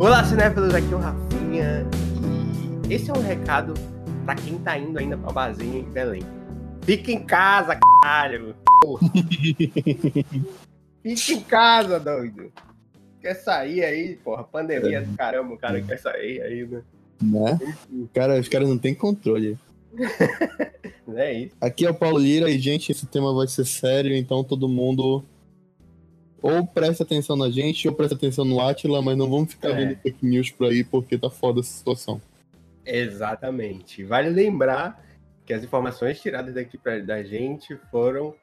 Olá, cinéfilos, aqui é o Rafinha e esse é um recado pra quem tá indo ainda pra Bazinha em Belém. Fica em casa, caralho! Fica em casa, doido! Quer sair aí, porra? Pandemia do caramba, o cara quer sair aí, né? Né? Cara, os caras não têm controle. É isso. Aqui é o Paulo Lira e, gente, esse tema vai ser sério, então todo mundo ou presta atenção na gente ou presta atenção no Atila, mas não vamos ficar É. vendo fake news por aí porque tá foda essa situação. Exatamente. Vale lembrar que as informações tiradas daqui pra, da gente foram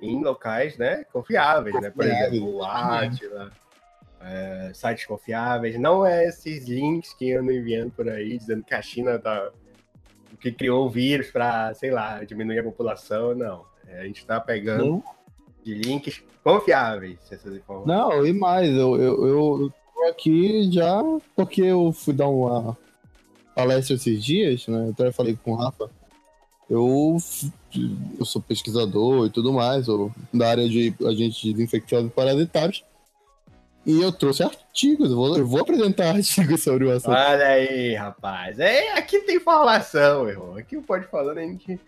em locais, né, confiáveis, né? Por exemplo, o Atila, é, sites confiáveis. Não é esses links que andam enviando por aí dizendo que a China tá que criou o vírus para, sei lá, diminuir a população, não. É, a gente tá pegando Não, de links confiáveis essas informações. não e mais, eu, eu, eu tô aqui já porque eu fui dar uma palestra esses dias, né? Eu até falei com o Rafa. Eu, eu sou pesquisador e tudo mais, eu, da área de agentes infecciosos e parasitários. E eu trouxe artigos, eu vou, eu vou apresentar artigos sobre o assunto. Olha aí, rapaz. É, aqui tem informação, irmão. Aqui o Pode Falando a gente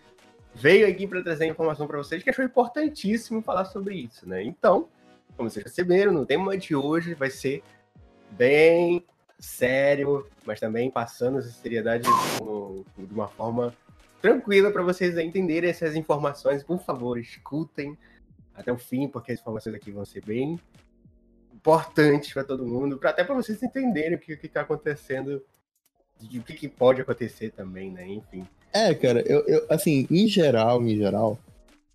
veio aqui para trazer informação para vocês que achou importantíssimo falar sobre isso, né? Então, como vocês perceberam, no tema de hoje vai ser bem sério, mas também passando essa seriedade de uma forma tranquila para vocês entenderem essas informações. Por favor, escutem até o fim, porque as informações aqui vão ser bem importantes para todo mundo, pra, até para vocês entenderem o que está acontecendo, e o que, que pode acontecer também, né? Enfim. É, cara, eu, eu- assim, em geral, em geral,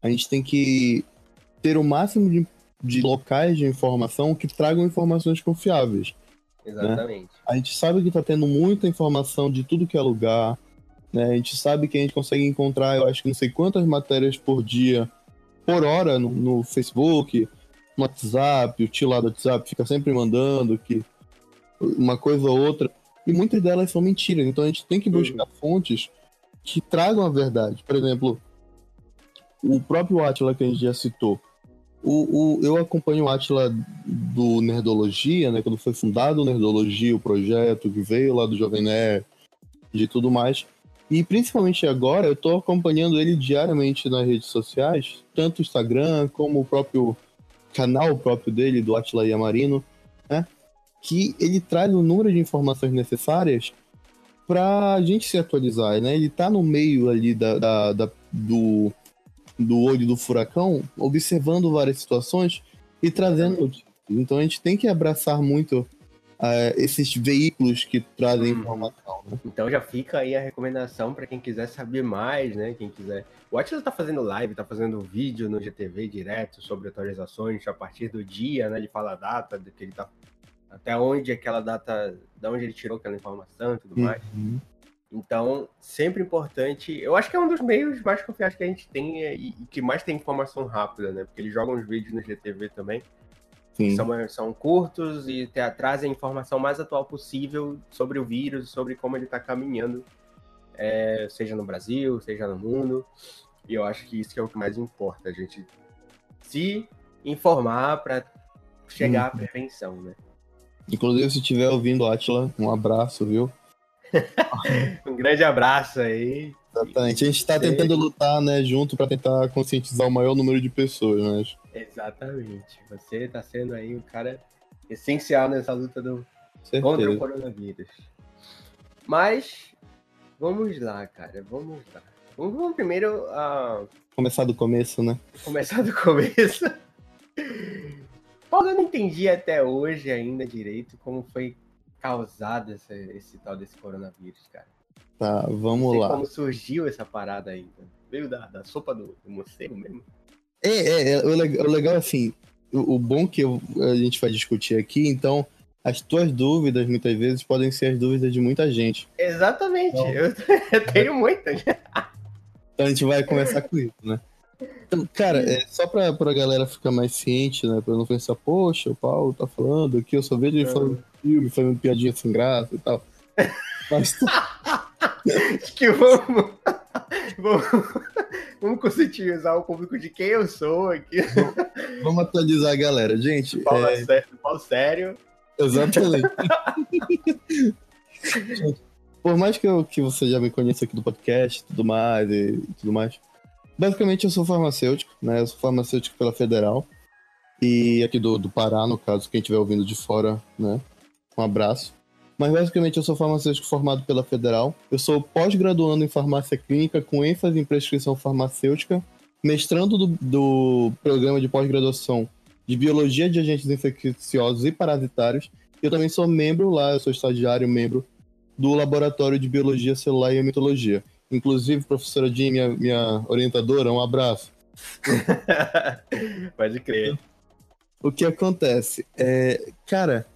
a gente tem que ter o máximo de, de locais de informação que tragam informações confiáveis. Exatamente. A gente sabe que tá tendo muita informação de tudo que é lugar, né? A gente sabe que a gente consegue encontrar, eu acho que não sei quantas matérias por dia, por hora, no, no Facebook, no WhatsApp, o tio lá do WhatsApp fica sempre mandando que uma coisa ou outra, e muitas delas são mentiras, então a gente tem que buscar fontes que tragam a verdade. Por exemplo, o próprio Atila que a gente já citou. O, o- eu acompanho o Atila do Nerdologia, né? Quando foi fundado o Nerdologia, o projeto que veio lá do Jovem Nerd e tudo mais. E principalmente agora, eu tô acompanhando ele diariamente nas redes sociais, tanto o Instagram como o próprio canal próprio dele, do Atila Yamarino? Que ele traz o número de informações necessárias pra gente se atualizar, né? Ele tá no meio ali da, da- da- do, do olho do furacão, observando várias situações e trazendo notícias. Então a gente tem que abraçar muito eh, esses veículos que trazem Uhum. informação, né? Então já fica aí a recomendação para quem quiser saber mais, né? Quem quiser. O Atlas tá fazendo live, tá fazendo vídeo no GTV direto sobre atualizações a partir do dia, né? Ele fala a data do que ele tá. Até onde aquela data. Da onde ele tirou aquela informação e tudo mais. Uhum. Então, sempre importante. Eu acho que é um dos meios mais confiáveis que a gente tem é, e, e que mais tem informação rápida, né? Porque eles jogam os vídeos no GTV também. São, são curtos e te, trazem a informação mais atual possível sobre o vírus, sobre como ele está caminhando, é, seja no Brasil, seja no mundo. E eu acho que isso é o que mais importa, a gente se informar para chegar à prevenção, né? Inclusive, se estiver ouvindo, Atila, um abraço, viu? Um grande abraço aí. Exatamente. A gente está tentando lutar, né, junto para tentar conscientizar o maior número de pessoas, né? Exatamente. Você está sendo aí um cara essencial nessa luta do, Certeza. contra o coronavírus. Mas vamos lá, cara, vamos lá. Vamos, vamos primeiro ah, Começar do começo, né? começar do começo. Paulo, eu não entendi até hoje ainda direito como foi causado esse, esse tal desse coronavírus, cara. Tá, Não vamos sei lá. como surgiu essa parada aí. cara. Veio da, da sopa do, do morcego mesmo? É, é, é, o, leg- o legal, assim, o, o bom que eu- a gente vai discutir aqui, então, as tuas dúvidas, muitas vezes, podem ser as dúvidas de muita gente. Exatamente. Não. Eu, eu tenho muitas. Então a gente vai começar com isso, né? Cara, é, só pra, pra galera ficar mais ciente, né? Pra não pensar, poxa, o Paulo tá falando aqui, eu só vejo ele falando de filme, fazendo piadinha sem graça e tal. Mas Acho que vamos, vamos, vamos conscientizar o público de quem eu sou aqui. vamos atualizar a galera. Gente, Paulo, é, sé- Paulo sério. Exatamente. Por mais que, eu, que você já me conheça aqui do podcast tudo mais e tudo mais. Basicamente eu sou farmacêutico, né? Eu sou farmacêutico pela Federal. E aqui do, do Pará, no caso, quem estiver ouvindo de fora, né? Um abraço. Mas basicamente eu sou farmacêutico formado pela Federal. Eu sou pós-graduando em farmácia clínica com ênfase em prescrição farmacêutica, mestrando do, do programa de pós-graduação de biologia de agentes infecciosos e parasitários. Eu também sou membro lá, eu sou estagiário, membro do laboratório de biologia celular e hematologia. Inclusive, professora Jean, minha, minha orientadora, um abraço. Pode crer. O que acontece? É, cara,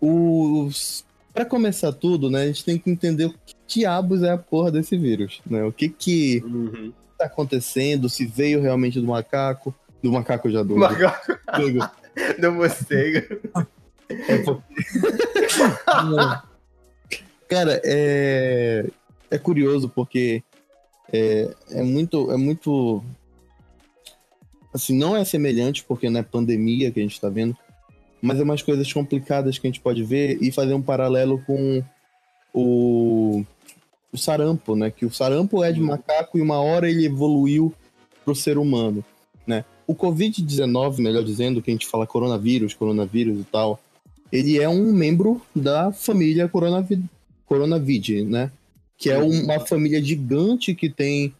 os para começar tudo, né, a gente tem que entender o que diabos é a porra desse vírus, né? O que que uhum. tá acontecendo, se veio realmente do macaco, do macaco já do macaco. do morcego. É porque... Cara, é é curioso porque é, é muito é muito assim, não é semelhante porque não é pandemia que a gente tá vendo, mas é umas coisas complicadas que a gente pode ver e fazer um paralelo com o, o sarampo, né? Que o sarampo é de uhum. macaco e uma hora ele evoluiu para o ser humano, né? O Covid-19, melhor dizendo, que a gente fala coronavírus, coronavírus e tal, ele é um membro da família coronavid, coronavid né? Que é uhum. uma família gigante que tem,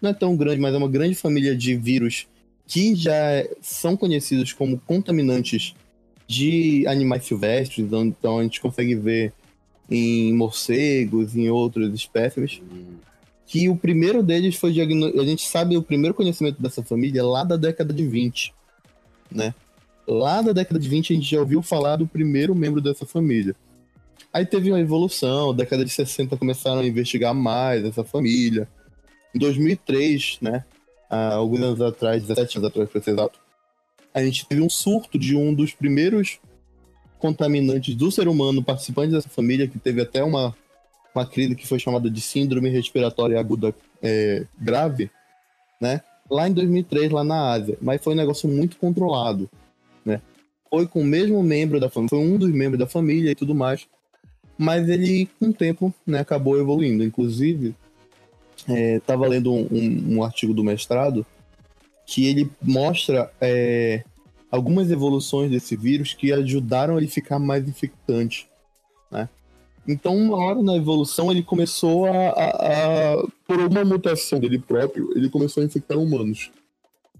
não é tão grande, mas é uma grande família de vírus que já são conhecidos como contaminantes de animais silvestres, então, então a gente consegue ver em morcegos, em outros espécimes, que o primeiro deles foi diagnosticado. A gente sabe o primeiro conhecimento dessa família lá da década de 20, né? Lá da década de 20 a gente já ouviu falar do primeiro membro dessa família. Aí teve uma evolução, década de 60 começaram a investigar mais essa família. Em 2003, né, alguns anos atrás, 17 anos atrás para ser exato, a gente teve um surto de um dos primeiros contaminantes do ser humano participante dessa família, que teve até uma, uma crise que foi chamada de síndrome respiratória aguda é, grave, né? Lá em 2003, lá na Ásia. Mas foi um negócio muito controlado, né? Foi com o mesmo membro da família, foi um dos membros da família e tudo mais. Mas ele, com o tempo, né, acabou evoluindo. Inclusive, estava é, lendo um, um, um artigo do mestrado que ele mostra é, algumas evoluções desse vírus que ajudaram ele ficar mais infectante, né? Então, uma hora na evolução, ele começou a, a, a, Por uma mutação dele próprio, ele começou a infectar humanos.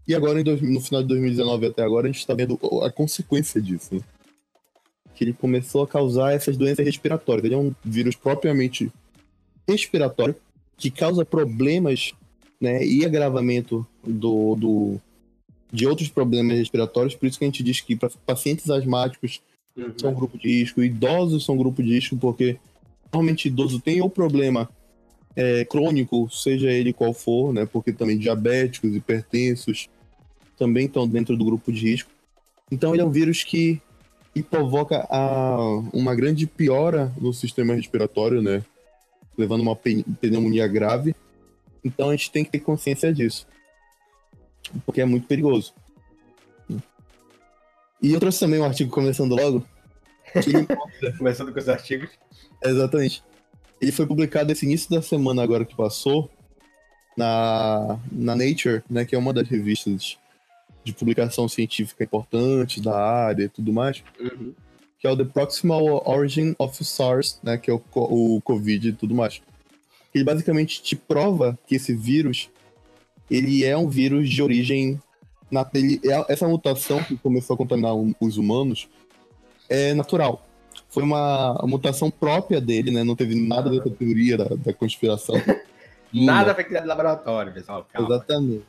E agora, no final de 2019 até agora, a gente está vendo a consequência disso. Né? Que ele começou a causar essas doenças respiratórias. Ele é um vírus propriamente respiratório, que causa problemas né, e agravamento do, do, de outros problemas respiratórios, por isso que a gente diz que para pacientes asmáticos uhum. são grupo de risco, idosos são grupo de risco, porque normalmente idoso tem o problema é, crônico, seja ele qual for, né, porque também diabéticos, hipertensos também estão dentro do grupo de risco. Então ele é um vírus que, que provoca a, uma grande piora no sistema respiratório, né, levando uma pneumonia grave então a gente tem que ter consciência disso. Porque é muito perigoso. E eu trouxe também um artigo começando logo. começando com os artigos. Exatamente. Ele foi publicado esse início da semana agora que passou na, na Nature, né, que é uma das revistas de publicação científica importante da área e tudo mais, uhum. que é o The Proximal Origin of SARS, né, que é o, o Covid e tudo mais ele basicamente te prova que esse vírus ele é um vírus de origem na ele, é, essa mutação que começou a contaminar os humanos é natural. Foi uma mutação própria dele, né? Não teve nada dessa teoria da, da conspiração. nada foi criado no laboratório, pessoal. Calma. Exatamente.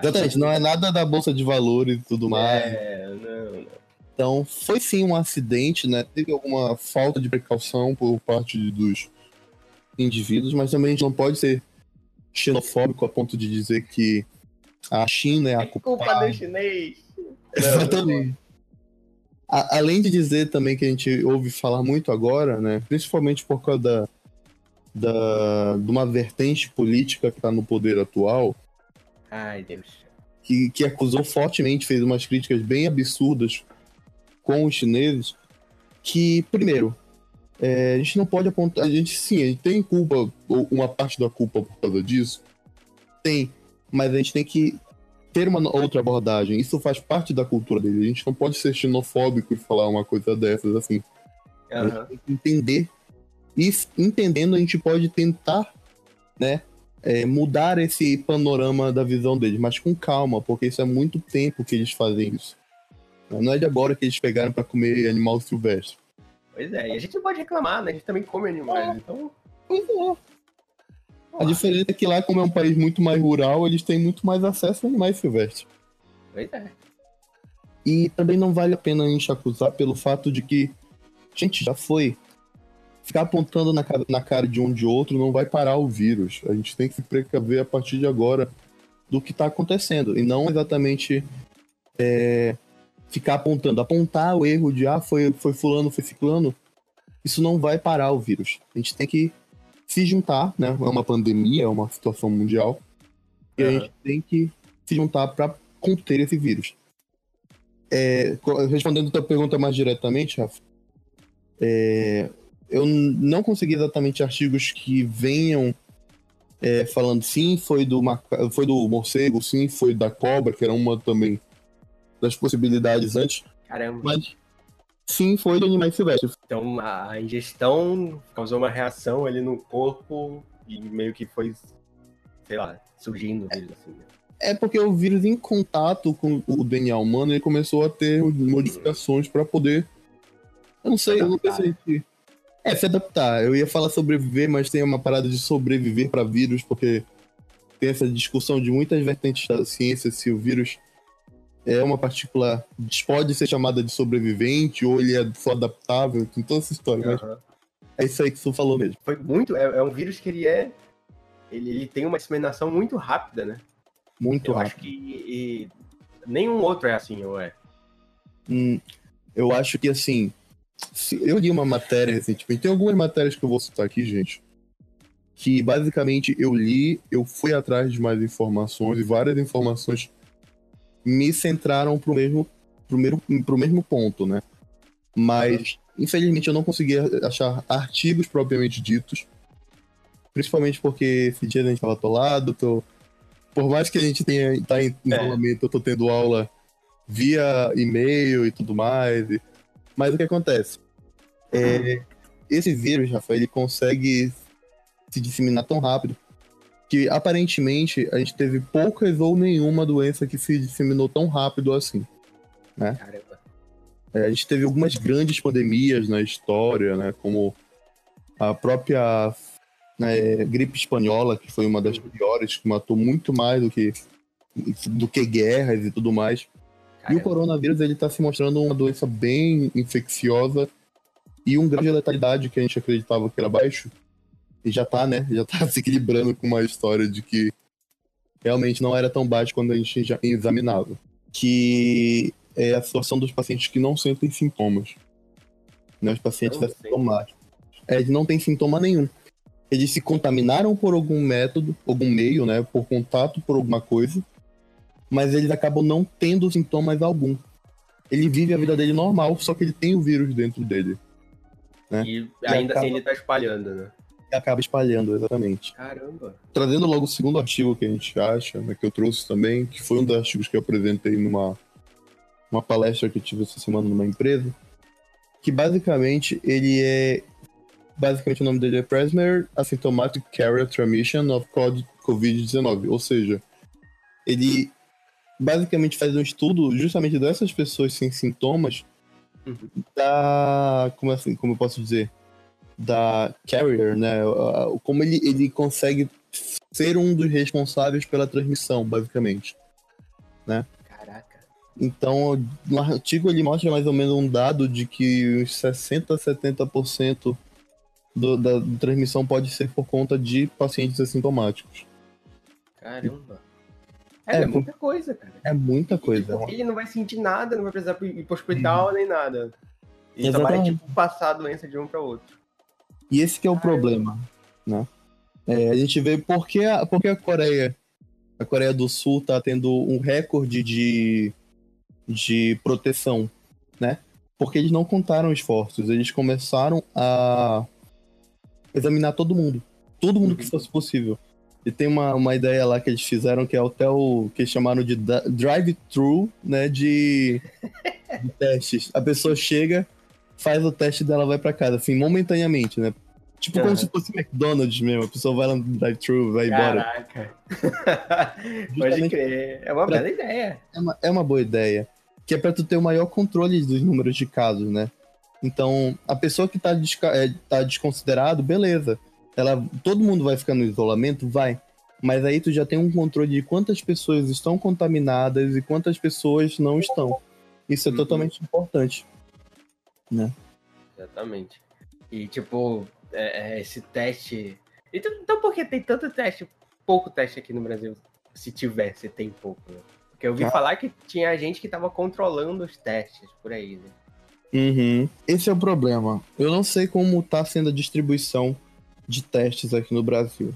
Exatamente, não é nada da bolsa de valores e tudo mais. É, não, não. Então, foi sim um acidente, né? Teve alguma falta de precaução por parte dos indivíduos, mas também a gente não pode ser xenofóbico a ponto de dizer que a China é a é culpa do chinês. Exatamente. A, além de dizer também que a gente ouve falar muito agora, né, principalmente por causa da, da, de uma vertente política que está no poder atual, Ai, Deus. Que, que acusou fortemente, fez umas críticas bem absurdas com os chineses, que, primeiro, é, a gente não pode apontar. A gente sim, a gente tem culpa, ou uma parte da culpa por causa disso. Tem. Mas a gente tem que ter uma outra abordagem. Isso faz parte da cultura dele. A gente não pode ser xenofóbico e falar uma coisa dessas assim. Uhum. A gente tem que entender. E entendendo, a gente pode tentar, né? É, mudar esse panorama da visão deles, mas com calma, porque isso é muito tempo que eles fazem isso. Não é de agora que eles pegaram para comer animal silvestre. Pois é, e a gente não pode reclamar, né? A gente também come animais, é. então. Pois é. A diferença é que lá, como é um país muito mais rural, eles têm muito mais acesso a animais silvestres. Pois é. E também não vale a pena acusar pelo fato de que, gente, já foi. Ficar apontando na cara, na cara de um de outro não vai parar o vírus. A gente tem que se precaver a partir de agora do que está acontecendo. E não exatamente é, ficar apontando. Apontar o erro de, ah, foi, foi fulano, foi ciclano. Isso não vai parar o vírus. A gente tem que se juntar, né? É uma pandemia, é uma situação mundial. E a gente tem que se juntar para conter esse vírus. É, respondendo a tua pergunta mais diretamente, Rafa, é, eu não consegui exatamente artigos que venham é, falando sim, foi do, foi do morcego, sim, foi da cobra, que era uma também das possibilidades antes. Caramba. Mas sim, foi de animais silvestres. Então a ingestão causou uma reação ali no corpo e meio que foi, sei lá, surgindo o vírus assim. Né? É porque o vírus em contato com o DNA humano, ele começou a ter modificações para poder. Eu não sei, eu não sei se. É, se adaptar. Eu ia falar sobreviver, mas tem uma parada de sobreviver para vírus, porque tem essa discussão de muitas vertentes da ciência se o vírus é uma partícula pode ser chamada de sobrevivente ou ele é só adaptável, tem toda essa história. Uhum. É isso aí que você falou mesmo. Foi muito. É, é um vírus que ele é. Ele, ele, tem uma disseminação muito rápida, né? Muito eu rápida. Acho que e, nenhum outro é assim, ou é? Hum, eu acho que assim. Eu li uma matéria recentemente. Tem algumas matérias que eu vou citar aqui, gente. Que basicamente eu li, eu fui atrás de mais informações e várias informações me centraram pro mesmo, pro mesmo, pro mesmo ponto, né? Mas, infelizmente, eu não consegui achar artigos propriamente ditos. Principalmente porque esse dia a gente tava atolado, tô... por mais que a gente tenha tá em isolamento, é. eu tô tendo aula via e-mail e tudo mais. E... Mas o que acontece? É, esse vírus, Rafael, ele consegue se disseminar tão rápido que aparentemente a gente teve poucas ou nenhuma doença que se disseminou tão rápido assim, né? Caramba. É, a gente teve algumas grandes pandemias na história, né? Como a própria né, gripe espanhola, que foi uma das piores, que matou muito mais do que, do que guerras e tudo mais. Caramba. E o coronavírus, ele tá se mostrando uma doença bem infecciosa e um grande letalidade que a gente acreditava que era baixo, e já tá, né? Já tá se equilibrando com uma história de que realmente não era tão baixo quando a gente já examinava. Que é a situação dos pacientes que não sentem sintomas. Né? Os pacientes assintomáticos. É, eles não têm sintoma nenhum. Eles se contaminaram por algum método, algum meio, né? Por contato por alguma coisa. Mas eles acabam não tendo sintomas algum. Ele vive a vida dele normal, só que ele tem o vírus dentro dele. Né? E ainda e acaba... assim ele tá espalhando, né? acaba espalhando, exatamente. Caramba. Trazendo logo o segundo artigo que a gente acha, né, que eu trouxe também, que foi um dos artigos que eu apresentei numa uma palestra que eu tive essa semana numa empresa, que basicamente ele é basicamente o nome dele é Presmer Asymptomatic Carrier Transmission of COVID-19, ou seja, ele basicamente faz um estudo justamente dessas pessoas sem sintomas uhum. da como assim, como eu posso dizer, da Carrier, né? Como ele, ele consegue ser um dos responsáveis pela transmissão, basicamente. Né? Caraca. Então, no artigo ele mostra mais ou menos um dado de que uns 60 a 70% do, da transmissão pode ser por conta de pacientes assintomáticos. Caramba. É, é, é muita coisa, cara. É muita coisa. tipo, ele não vai sentir nada, não vai precisar ir pro hospital uhum. nem nada. Ele só vai, tipo, passar a doença de um para outro. E esse que é o problema, né? É, a gente vê porque a, porque a Coreia, a Coreia do Sul tá tendo um recorde de, de proteção, né? porque eles não contaram esforços, eles começaram a examinar todo mundo, todo mundo que fosse possível. E tem uma, uma ideia lá que eles fizeram que é até o que chamaram de drive-thru, né, de, de testes. A pessoa chega, faz o teste dela, vai para casa, assim, momentaneamente, né? Tipo uhum. como se fosse McDonald's mesmo, a pessoa vai lá no drive-thru, vai embora. Caraca. Pode crer. É uma bela ideia. É uma, é uma boa ideia. Que é pra tu ter o maior controle dos números de casos, né? Então, a pessoa que tá, desca é, tá desconsiderado, beleza. Ela, todo mundo vai ficar no isolamento? Vai. Mas aí tu já tem um controle de quantas pessoas estão contaminadas e quantas pessoas não estão. Isso é uhum. totalmente importante. Né? Exatamente. E, tipo, é, é, esse teste. Então, então, por que tem tanto teste, pouco teste aqui no Brasil? Se tiver, se tem pouco, né? Porque eu ouvi ah. falar que tinha gente que tava controlando os testes por aí, né? Uhum. Esse é o problema. Eu não sei como tá sendo a distribuição de testes aqui no Brasil.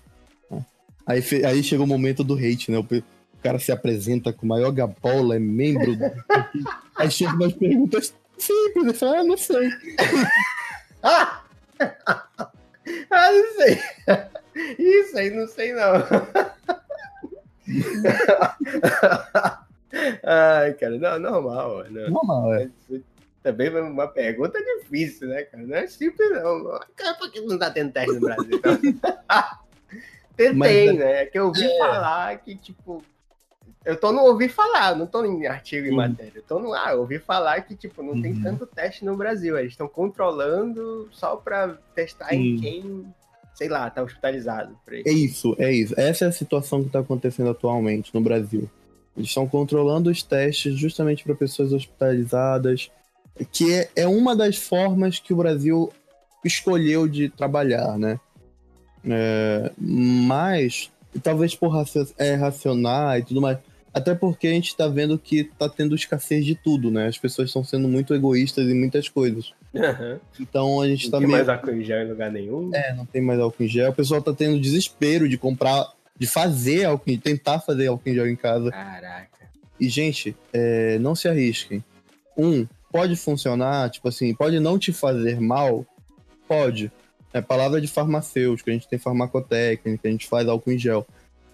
Né? Aí, aí chega o momento do hate, né? O, o cara se apresenta com maior gabola, é membro do... aí chega umas perguntas simples, eu falo, ah, não sei. ah, não sei. Isso aí não sei não. Ai, cara, não, normal. Não. Normal, é. Também é uma pergunta difícil, né, cara? Não é simples, não. Cara, por que não tá tendo teste no Brasil? Então? Tentei, Mas, né? É que eu ouvi é. falar que, tipo, eu tô no ouvir falar, não tô em artigo e uhum. matéria. Eu tô no ah, eu ouvi falar que, tipo, não uhum. tem tanto teste no Brasil. Eles estão controlando só pra testar uhum. em quem, sei lá, tá hospitalizado. É isso, é isso. Essa é a situação que tá acontecendo atualmente no Brasil. Eles estão controlando os testes justamente para pessoas hospitalizadas, que é, é uma das formas que o Brasil escolheu de trabalhar, né? É, mas, talvez por raci é, racionar e tudo mais, até porque a gente está vendo que está tendo escassez de tudo, né? As pessoas estão sendo muito egoístas em muitas coisas. Uhum. Então a gente está meio... Não tem mais álcool em gel em lugar nenhum. É, não tem mais álcool em gel. O pessoal está tendo desespero de comprar, de fazer álcool, de tentar fazer álcool em gel em casa. Caraca. E, gente, é, não se arrisquem. Um, pode funcionar, tipo assim, pode não te fazer mal? Pode. É palavra de farmacêutico, a gente tem farmacotécnica, a gente faz álcool em gel.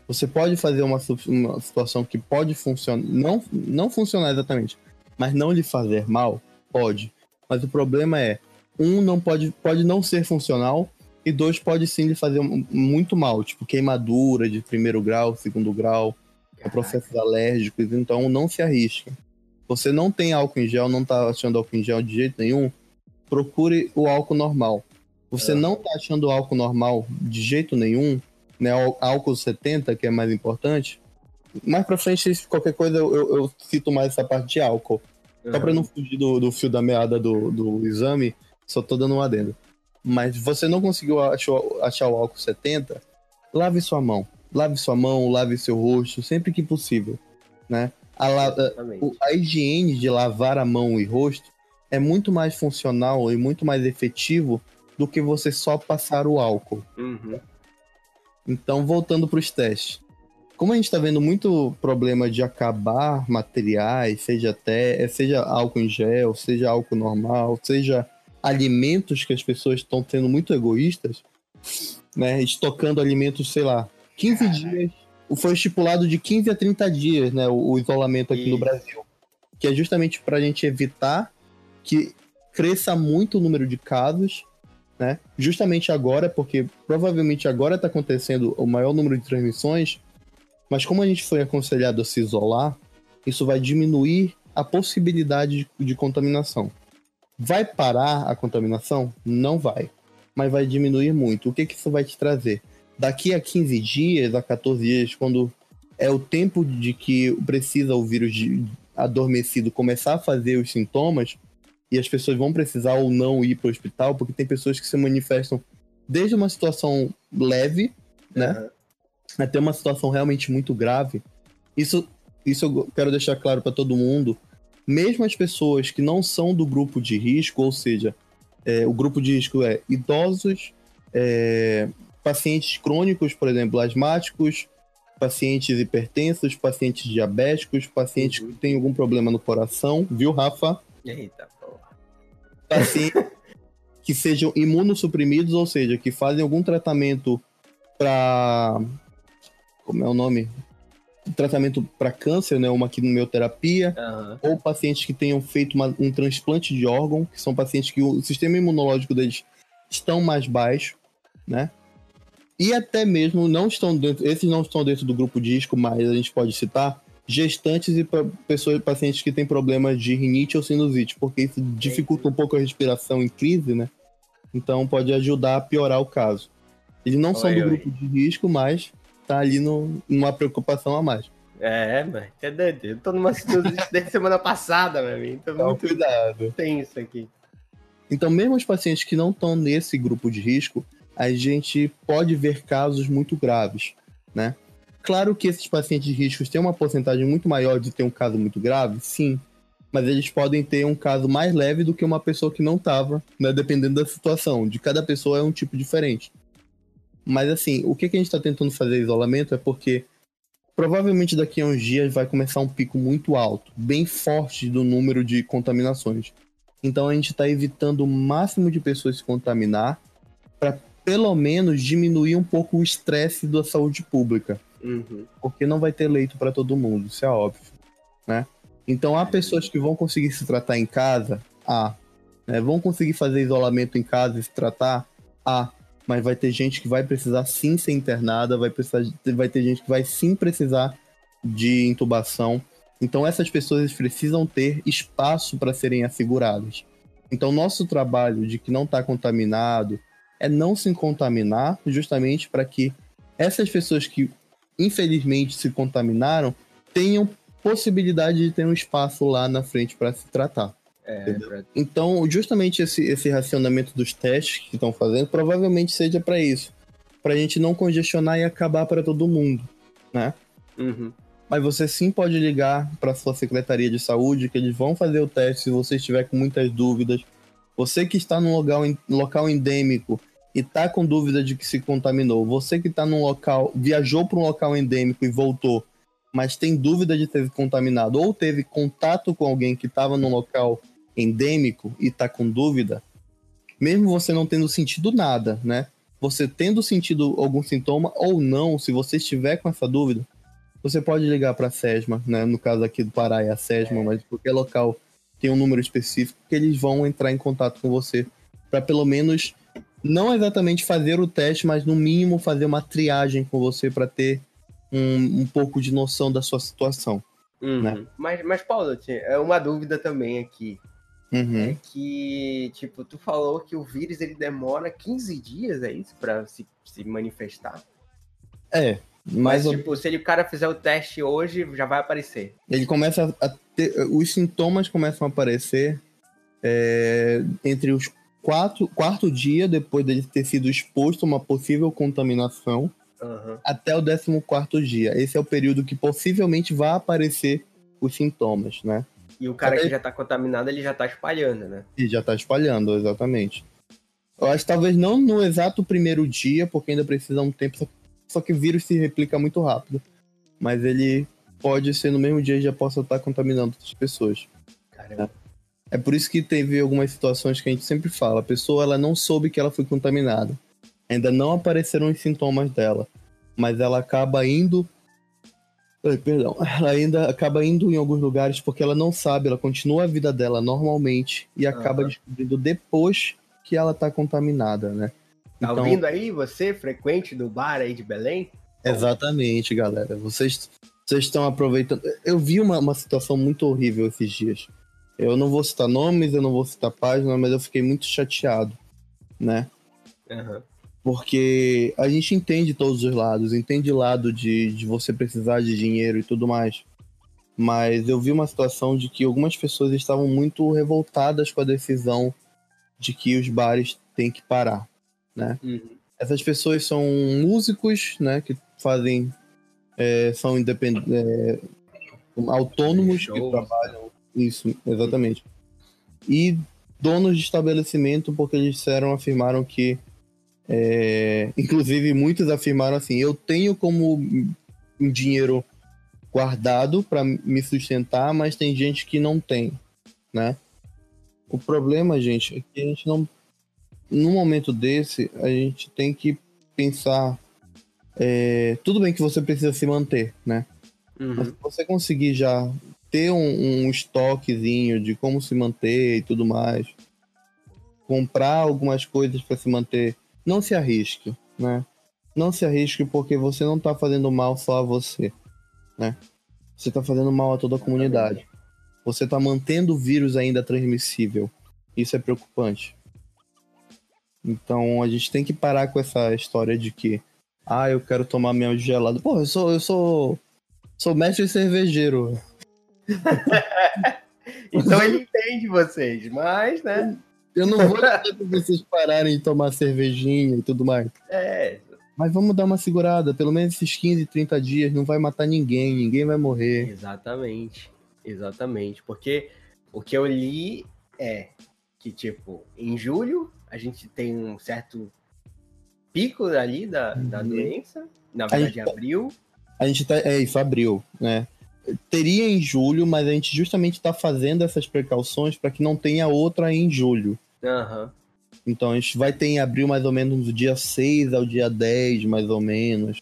Você pode fazer uma, uma situação que pode funcionar, não, não funcionar exatamente, mas não lhe fazer mal? Pode. Mas o problema é, um não pode, pode não ser funcional e dois pode sim lhe fazer muito mal, tipo queimadura de primeiro grau, segundo grau, processos alérgicos, então não se arrisque você não tem álcool em gel, não tá achando álcool em gel de jeito nenhum, procure o álcool normal. Você é. não tá achando álcool normal de jeito nenhum, né? Álcool 70, que é mais importante. Mais pra frente, qualquer coisa, eu, eu, cito mais essa parte de álcool. Uhum. Só pra não fugir do, do fio da meada do, do exame, só tô dando um adendo. Mas você não conseguiu achar, achar o álcool 70, lave sua mão. Lave sua mão, lave seu rosto, sempre que possível, né? A, a, a, higiene de lavar a mão e rosto é muito mais funcional e muito mais efetivo do que você só passar o álcool. Uhum. Então, voltando para os testes. Como a gente está vendo muito problema de acabar materiais, seja até, seja álcool em gel, seja álcool normal, seja alimentos que as pessoas estão sendo muito egoístas, né? Estocando alimentos, sei lá, 15 dias foi estipulado de 15 a 30 dias, né, o, o isolamento aqui Isso. no Brasil. Que é justamente para a gente evitar que cresça muito o número de casos, né? Justamente agora, porque provavelmente agora está acontecendo o maior número de transmissões, mas como a gente foi aconselhado a se isolar, isso vai diminuir a possibilidade de, de contaminação. Vai parar a contaminação? Não vai. Mas vai diminuir muito. O que, que isso vai te trazer? Daqui a 15 dias, a 14 dias, quando é o tempo de que precisa o vírus adormecido começar a fazer os sintomas, e as pessoas vão precisar ou não ir para o hospital, porque tem pessoas que se manifestam desde uma situação leve, né, uhum. até uma situação realmente muito grave. Isso, isso eu quero deixar claro para todo mundo. Mesmo as pessoas que não são do grupo de risco, ou seja, é, o grupo de risco é idosos, é, pacientes crônicos, por exemplo, asmáticos, pacientes hipertensos, pacientes diabéticos, pacientes uhum. que têm algum problema no coração, viu, Rafa? Eita, porra. pacientes que sejam imunossuprimidos, ou seja, que fazem algum tratamento para como é o nome? Tratamento para câncer, né? Uma quimioterapia, Aham. ou pacientes que tenham feito uma- um transplante de órgão, que são pacientes que o sistema imunológico deles estão mais baixo, né? E até mesmo não estão dentro, esses não estão dentro do grupo de risco, mas a gente pode citar gestantes e pessoas, pacientes que têm problemas de rinite ou sinusite, porque isso dificulta um pouco a respiração em crise, né? Então pode ajudar a piorar o caso. Eles não são Oi, do oi. grupo de risco, mas tá ali no, numa preocupação a mais. É, mas é doido. Eu tô numa sinusite desde semana passada, meu amigo. Tô Então, muito cuidado. tenso aqui. Então, mesmo os pacientes que não estão nesse grupo de risco, a gente pode ver casos muito graves, né? Claro que esses pacientes riscos têm uma porcentagem muito maior de ter um caso muito grave, sim, mas eles podem ter um caso mais leve do que uma pessoa que não estava, né? Dependendo da situação. De cada pessoa é um tipo diferente. Mas assim, o que, que a gente está tentando fazer isolamento é porque provavelmente daqui a uns dias vai começar um pico muito alto, bem forte do número de contaminações. Então a gente está evitando o máximo de pessoas se contaminar para pelo menos diminuir um pouco o estresse da saúde pública, Uhum. porque não vai ter leito para todo mundo, isso é óbvio, né? Então há pessoas que vão conseguir se tratar em casa, há, né? vão conseguir fazer isolamento em casa e se tratar, há, mas vai ter gente que vai precisar sim ser internada, vai precisar, vai ter gente que vai sim precisar de intubação. Então essas pessoas precisam ter espaço para serem asseguradas. Então nosso trabalho de que não está contaminado é não se contaminar, justamente para que essas pessoas que infelizmente se contaminaram tenham possibilidade de ter um espaço lá na frente para se tratar. É, Então, justamente esse, esse racionamento dos testes que estão fazendo provavelmente seja para isso, para a gente não congestionar e acabar para todo mundo, né? Uhum. Mas você sim pode ligar para sua secretaria de saúde que eles vão fazer o teste se você estiver com muitas dúvidas. Você que está num local, local endêmico e está com dúvida de que se contaminou, você que está num local, viajou para um local endêmico e voltou, mas tem dúvida de ter contaminado ou teve contato com alguém que estava num local endêmico e está com dúvida, mesmo você não tendo sentido nada, né? Você tendo sentido algum sintoma ou não, se você estiver com essa dúvida, você pode ligar para a SESMA, né? No caso aqui do Pará é a SESMA, mas qualquer local tem um número específico que eles vão entrar em contato com você para pelo menos não exatamente fazer o teste, mas no mínimo fazer uma triagem com você para ter um, um pouco de noção da sua situação. Uhum. Né? Mas, mas, Paulo, é uma dúvida também aqui. Uhum. É que, tipo, tu falou que o vírus ele demora 15 dias, é isso? Pra se, se manifestar? É, Mas, mas tipo, se ele, o cara fizer o teste hoje, já vai aparecer. ele começa a ter, os sintomas começam a aparecer é, entre os quatro quarto dia depois dele ter sido exposto a uma possível contaminação Aham. até o 14 dia. Esse é o período que possivelmente vai aparecer os sintomas, né? E o cara Só que já tá contaminado, ele já tá espalhando, né? E já tá espalhando, exatamente. Eu acho que talvez não no exato primeiro dia, porque ainda precisa um tempo, só- só que o vírus se replica muito rápido. Mas ele pode ser no mesmo dia já possa estar contaminando outras pessoas. Caramba. É por isso que teve algumas situações que a gente sempre fala. A pessoa ela não soube que ela foi contaminada. Ainda não apareceram os sintomas dela. Mas ela acaba indo. Ai, perdão. Ela ainda acaba indo em alguns lugares porque ela não sabe. Ela continua a vida dela normalmente e acaba Aham. descobrindo depois que ela tá contaminada, né? Tá ouvindo aí, você, frequente do bar aí de Belém? Exatamente, galera. Vocês, vocês estão aproveitando. Eu vi uma, uma situação muito horrível esses dias. Eu não vou citar nomes, eu não vou citar páginas, mas eu fiquei muito chateado, né? Aham. Porque a gente entende todos os lados, entende o lado de, de você precisar de dinheiro e tudo mais. Mas eu vi uma situação de que algumas pessoas estavam muito revoltadas com a decisão de que os bares têm que parar, né? Uhum. Essas pessoas são músicos, né, que fazem, é, são independentes, autônomos que trabalham, isso, exatamente. E donos de estabelecimento, porque eles disseram, afirmaram que, é, inclusive muitos afirmaram assim, eu tenho como um dinheiro guardado para me sustentar, mas tem gente que não tem, né? O problema, gente, é que a gente não. Num momento desse, a gente tem que pensar. É, tudo bem que você precisa se manter, né? Uhum. Mas se você conseguir já ter um, um estoquezinho de como se manter e tudo mais, comprar algumas coisas para se manter, não se arrisque, né? Não se arrisque porque você não tá fazendo mal só a você, né? Você tá fazendo mal a toda a comunidade. Você tá mantendo o vírus ainda transmissível. Isso é preocupante. Então a gente tem que parar com essa história de que, ah, eu quero tomar minha gelada. Pô, eu sou, eu sou, sou mestre cervejeiro. então ele entende vocês, mas, né? Eu não vou dizer pra vocês pararem de tomar cervejinha e tudo mais. É, Mas vamos dar uma segurada, pelo menos esses 15, 30 dias, não vai matar ninguém, ninguém vai morrer. exatamente. Exatamente. Porque o que eu li é que, tipo, em julho a gente tem um certo pico ali da, da Uhum. doença. Na verdade, gente- abril. A gente tá. É isso, abril, né? Teria em julho, mas a gente justamente tá fazendo essas precauções para que não tenha outra em julho. Aham. Então a gente vai ter em abril mais ou menos do dia 6 ao dia 10, mais ou menos,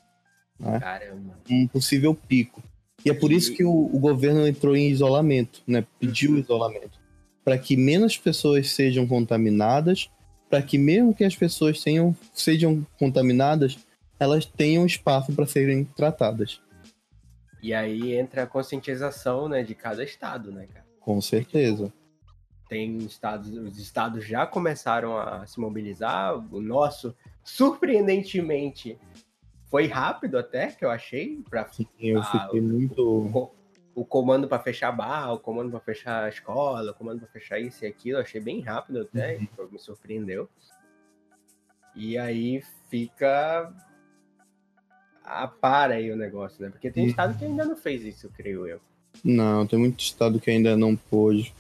Caramba. um possível pico. E é por isso que o, o governo entrou em isolamento, né? Pediu isolamento. Para que menos pessoas sejam contaminadas, para que mesmo que as pessoas tenham, sejam contaminadas, elas tenham espaço para serem tratadas. E aí entra a conscientização, né, de cada estado, né, cara? Com certeza. Tem estados, os estados já começaram a se mobilizar. O nosso, surpreendentemente, foi rápido até, que eu achei, para eu fiquei muito. o comando para fechar bar, o comando para fechar a escola, o comando para fechar isso e aquilo, eu achei bem rápido até, Uhum. me surpreendeu. E aí fica a para aí o negócio, né? Porque tem estado que ainda não fez isso, creio eu. Não, tem muito estado que ainda não pôde.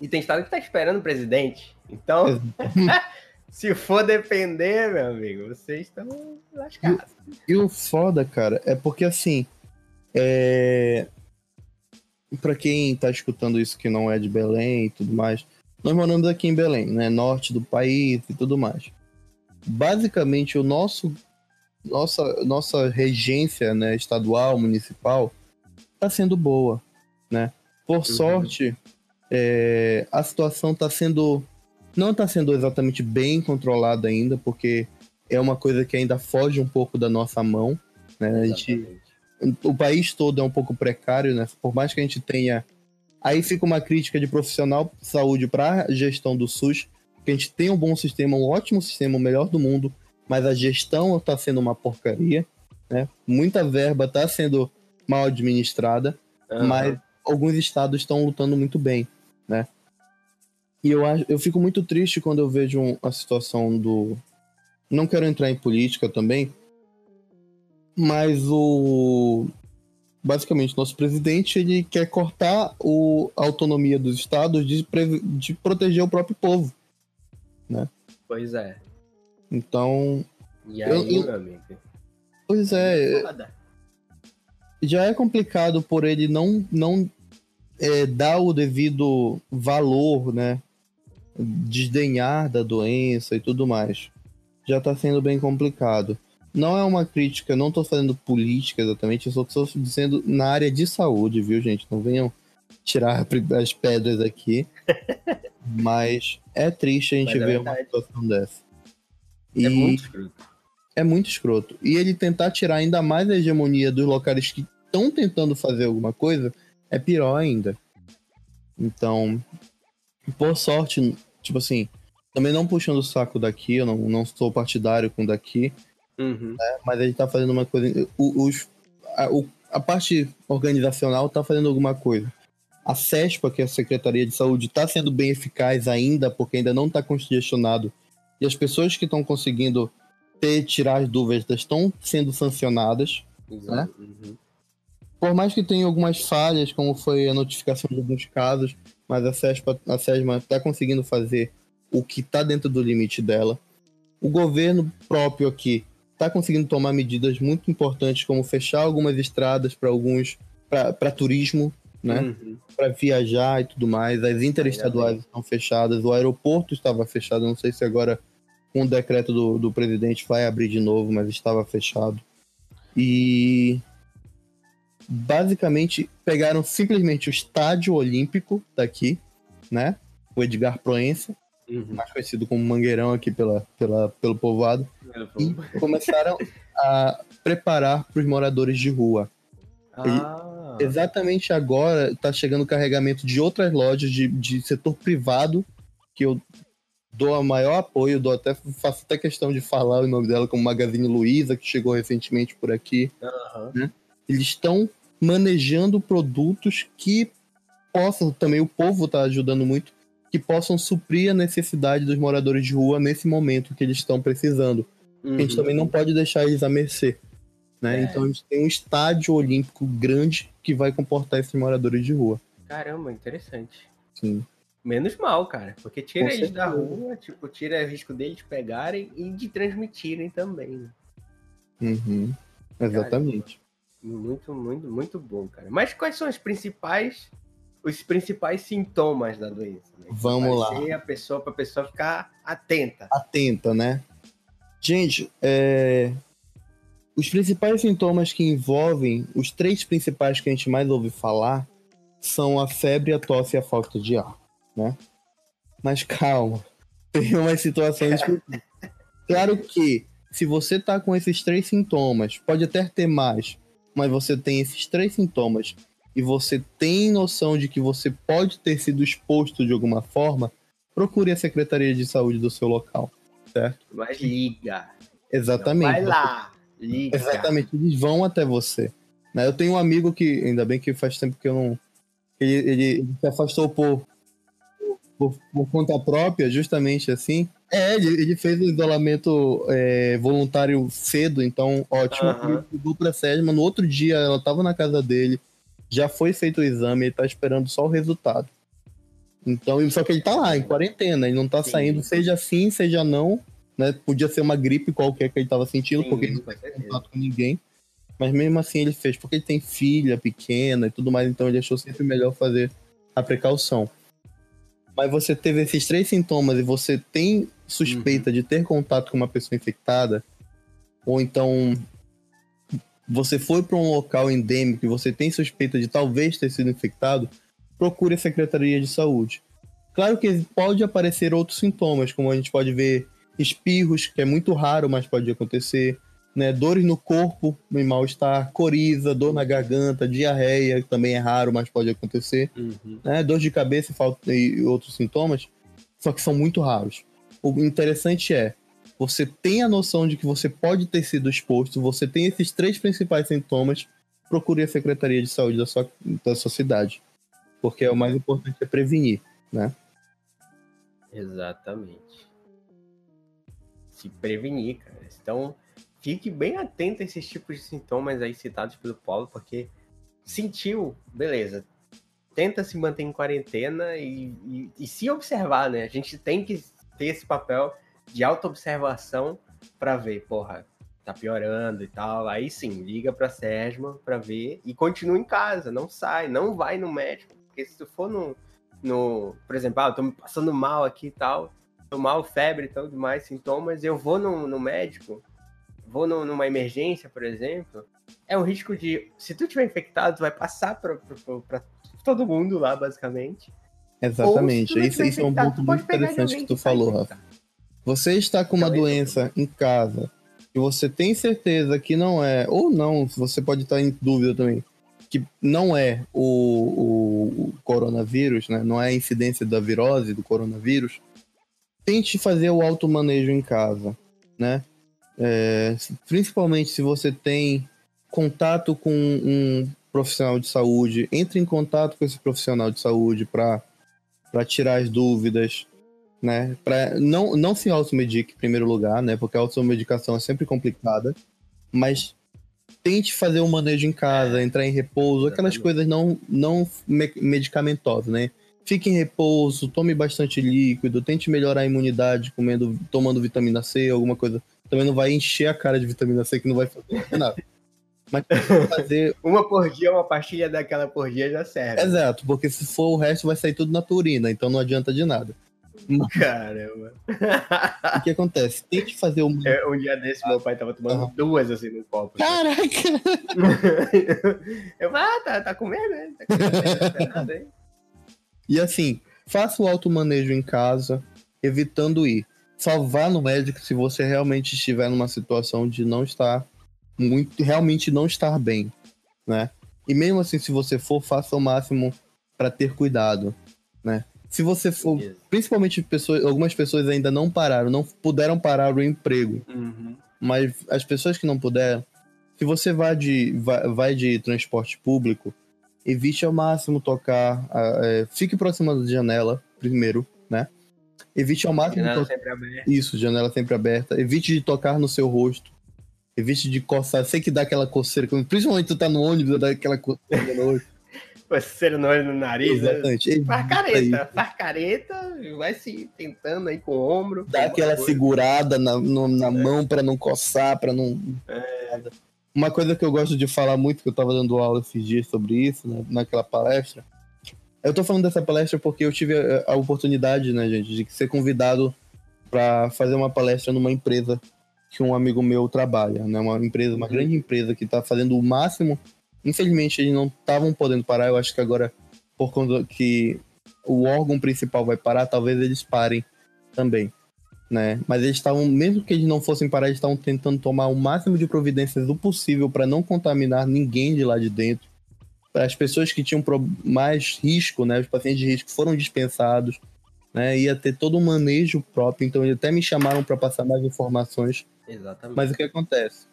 E tem estado que tá esperando o presidente. Então, se for depender, meu amigo, vocês estão lascados. E o foda, cara, é porque assim. É... Pra quem tá escutando isso que não é de Belém e tudo mais, nós moramos aqui em Belém, né? Norte do país e tudo mais. Basicamente, o nosso. Nossa, nossa regência né, estadual, municipal, tá sendo boa, né? Por sorte, é, a situação tá sendo. Não tá sendo exatamente bem controlada ainda, porque é uma coisa que ainda foge um pouco da nossa mão. Né? A gente, o país todo é um pouco precário, né? Por mais que a gente tenha. Aí fica uma crítica de profissional de saúde para a gestão do SUS, que a gente tem um bom sistema, um ótimo sistema, o melhor do mundo, mas a gestão está sendo uma porcaria, né? Muita verba está sendo mal administrada, Aham. mas alguns estados estão lutando muito bem, né? E eu, acho- eu fico muito triste quando eu vejo um- a situação do. Não quero entrar em política também, mas o. Basicamente, nosso presidente ele quer cortar o, a autonomia dos estados de, de proteger o próprio povo. Pois é. Então, E Eu- aí, eu- amigo? pois é, Foda. já é complicado por ele não, não é, dar o devido valor, né? Desdenhar da doença e tudo mais. Já tá sendo bem complicado. Não é uma crítica, não tô fazendo política exatamente, eu só tô dizendo na área de saúde, viu, gente? Não venham tirar as pedras aqui. Mas é triste a gente Mas é ver uma verdade. situação dessa. É muito escroto. é muito escroto. E ele tentar tirar ainda mais a hegemonia dos locais que estão tentando fazer alguma coisa é pior ainda. Então, por sorte, tipo assim, também não puxando o saco daqui, eu não, não sou partidário com daqui, Uhum. mas a gente tá fazendo uma coisa. o- Os, a, o- a parte organizacional tá fazendo alguma coisa. A CESPA, que é a Secretaria de Saúde, tá sendo bem eficaz ainda, porque ainda não tá congestionado. E as pessoas que estão conseguindo ter, tirar as dúvidas estão sendo sancionadas. Exato. Uhum. Por mais que tenha algumas falhas, como foi a notificação de alguns casos, mas a CESPA, a CESMA está conseguindo fazer o que está dentro do limite dela. O governo próprio aqui está conseguindo tomar medidas muito importantes, como fechar algumas estradas para alguns para turismo, né? Uhum. Para viajar e tudo mais. As interestaduais estão fechadas, o aeroporto estava fechado. Não sei se agora, com o decreto do, do presidente, vai abrir de novo, mas estava fechado. E basicamente pegaram simplesmente o estádio olímpico daqui, né? O Edgar Proença, uhum. mais conhecido como Mangueirão aqui pela, pela, pelo povoado, e começaram a preparar para os moradores de rua. Ah. Exatamente agora está chegando o carregamento de outras lojas de, de setor privado, que eu dou a maior apoio, dou até, faço até questão de falar o nome dela, como Magazine Luiza, que chegou recentemente por aqui. Uhum. Né? Eles estão manejando produtos que possam, também o povo está ajudando muito, que possam suprir a necessidade dos moradores de rua nesse momento que eles estão precisando. Uhum. A gente também não pode deixar eles à mercê. Né? É. Então a gente tem um estádio olímpico grande que vai comportar esses moradores de rua. Caramba, interessante. Sim. Menos mal, cara. Porque tira Com eles certeza. da rua, tipo, tira o risco deles pegarem e de transmitirem também. Né? Uhum. Exatamente. Muito, muito, muito bom, cara. Mas quais são os principais os principais sintomas da doença? Né? Vamos lá. a pessoa para a pessoa ficar atenta. Atenta, né? Gente, é... os principais sintomas que envolvem os três principais que a gente mais ouve falar são a febre, a tosse e a falta de ar, né? Mas calma, tem umas situações que... claro que se você tá com esses três sintomas, pode até ter mais, mas você tem esses três sintomas e você tem noção de que você pode ter sido exposto de alguma forma, procure a Secretaria de Saúde do seu local, certo? Mas liga. Exatamente. Vai lá, liga. Exatamente, eles vão até você. Né? Eu tenho um amigo que, ainda bem que faz tempo que eu não. Ele, ele se afastou por, por, por conta própria, justamente assim. É, ele, ele fez o isolamento é, voluntário cedo, então ótimo. Uhum. Ligou pra Sérgio, no outro dia ela tava na casa dele, já foi feito o exame, ele tá esperando só o resultado. Então, só que ele tá lá, em quarentena, ele não tá sim. saindo, seja sim, seja não, né? Podia ser uma gripe qualquer que ele tava sentindo, sim, porque ele não tem contato com ninguém. Mas mesmo assim ele fez, porque ele tem filha pequena e tudo mais, então ele achou sempre melhor fazer a precaução. Mas você teve esses três sintomas e você tem suspeita uhum. de ter contato com uma pessoa infectada, ou então você foi para um local endêmico e você tem suspeita de talvez ter sido infectado, procure a Secretaria de Saúde. Claro que pode aparecer outros sintomas, como a gente pode ver espirros, que é muito raro, mas pode acontecer né? Dores no corpo, no mal-estar, coriza, dor na garganta, diarreia, que também é raro, mas pode acontecer. Uhum. Né? Dor de cabeça e, falta, e outros sintomas, só que são muito raros. O interessante é, você tem a noção de que você pode ter sido exposto, você tem esses três principais sintomas, procure a Secretaria de Saúde da sua, da sua cidade. Porque é o mais importante é prevenir, né? Exatamente. Se prevenir, cara. Então, fique bem atento a esses tipos de sintomas aí citados pelo Paulo, porque sentiu, beleza. Tenta se manter em quarentena e, e, e se observar, né? A gente tem que ter esse papel de auto-observação para ver, porra, tá piorando e tal. Aí sim, liga pra Sesma para ver e continua em casa, não sai, não vai no médico. Porque se tu for no, no por exemplo, ah, eu tô me passando mal aqui e tal, tô mal, febre e tudo mais, sintomas, eu vou no, no médico, vou no, numa emergência, por exemplo, é um risco de, se tu tiver infectado, tu vai passar para todo mundo lá, basicamente. Exatamente. Isso, isso é um ponto muito interessante que tu falou, Rafa. Você está com uma Também doença em casa e você tem certeza que não é, ou não, você pode estar em dúvida também, que não é o, o, o coronavírus, né? não é a incidência da virose, do coronavírus, tente fazer o automanejo em casa, né? É, principalmente se você tem contato com um profissional de saúde, entre em contato com esse profissional de saúde para tirar as dúvidas, né? Pra, não, não se automedique em primeiro lugar, né? Porque a automedicação é sempre complicada, mas tente fazer um manejo em casa, entrar em repouso, aquelas coisas não, não medicamentosas, né? Fique em repouso, tome bastante líquido, tente melhorar a imunidade comendo, tomando vitamina C, alguma coisa também não vai encher a cara de vitamina C que não vai fazer nada. Mas fazer. uma por dia, uma pastilha daquela por dia já serve. Exato, porque se for o resto, vai sair tudo na tua urina, então não adianta de nada. Caramba. O que acontece? Tem que fazer um. É, um dia desse, meu pai tava tomando duas assim no copo. Caraca! Eu falei, ah, tá, tá comendo, né? Tá comendo, não tem nada aí. E assim, faça o automanejo em casa, evitando ir. Só vá no médico se você realmente estiver numa situação de não estar muito, realmente não estar bem, né? E mesmo assim, se você for, faça o máximo para ter cuidado, né? Se você for, principalmente pessoas, algumas pessoas ainda não pararam, não puderam parar o emprego, Uhum. mas as pessoas que não puderam, se você vai de, vai, vai de transporte público, evite ao máximo tocar, ah, é, fique próximo da janela, primeiro, né? Evite ao máximo Janela sempre aberta. isso, janela sempre aberta, evite de tocar no seu rosto, evite de coçar, sei que dá aquela coceira, principalmente tu tá no ônibus, dá aquela coceira no olho. Coceira no olho no nariz, né? Exatamente. Evita Faz careta, faz careta, vai se tentando aí com o ombro. Dá aquela coisa. segurada na, no- na mão pra não coçar, pra não. Nada. Uma coisa que eu gosto de falar muito, que eu tava dando aula esses dias sobre isso, né, naquela palestra. Eu tô falando dessa palestra porque eu tive a, a oportunidade, né, gente, de ser convidado pra fazer uma palestra numa empresa que um amigo meu trabalha, né? Uma empresa, uma Uhum. grande empresa que tá fazendo o máximo. Infelizmente, eles não estavam podendo parar. Eu acho que agora, por conta que o órgão principal vai parar, talvez eles parem também, né? Mas eles estavam, mesmo que eles não fossem parar, eles estavam tentando tomar o máximo de providências do possível para não contaminar ninguém de lá de dentro. Para as pessoas que tinham mais risco, né? Os pacientes de risco foram dispensados, né? Ia ter todo um manejo próprio, então eles até me chamaram para passar mais informações. Exatamente. Mas o que acontece?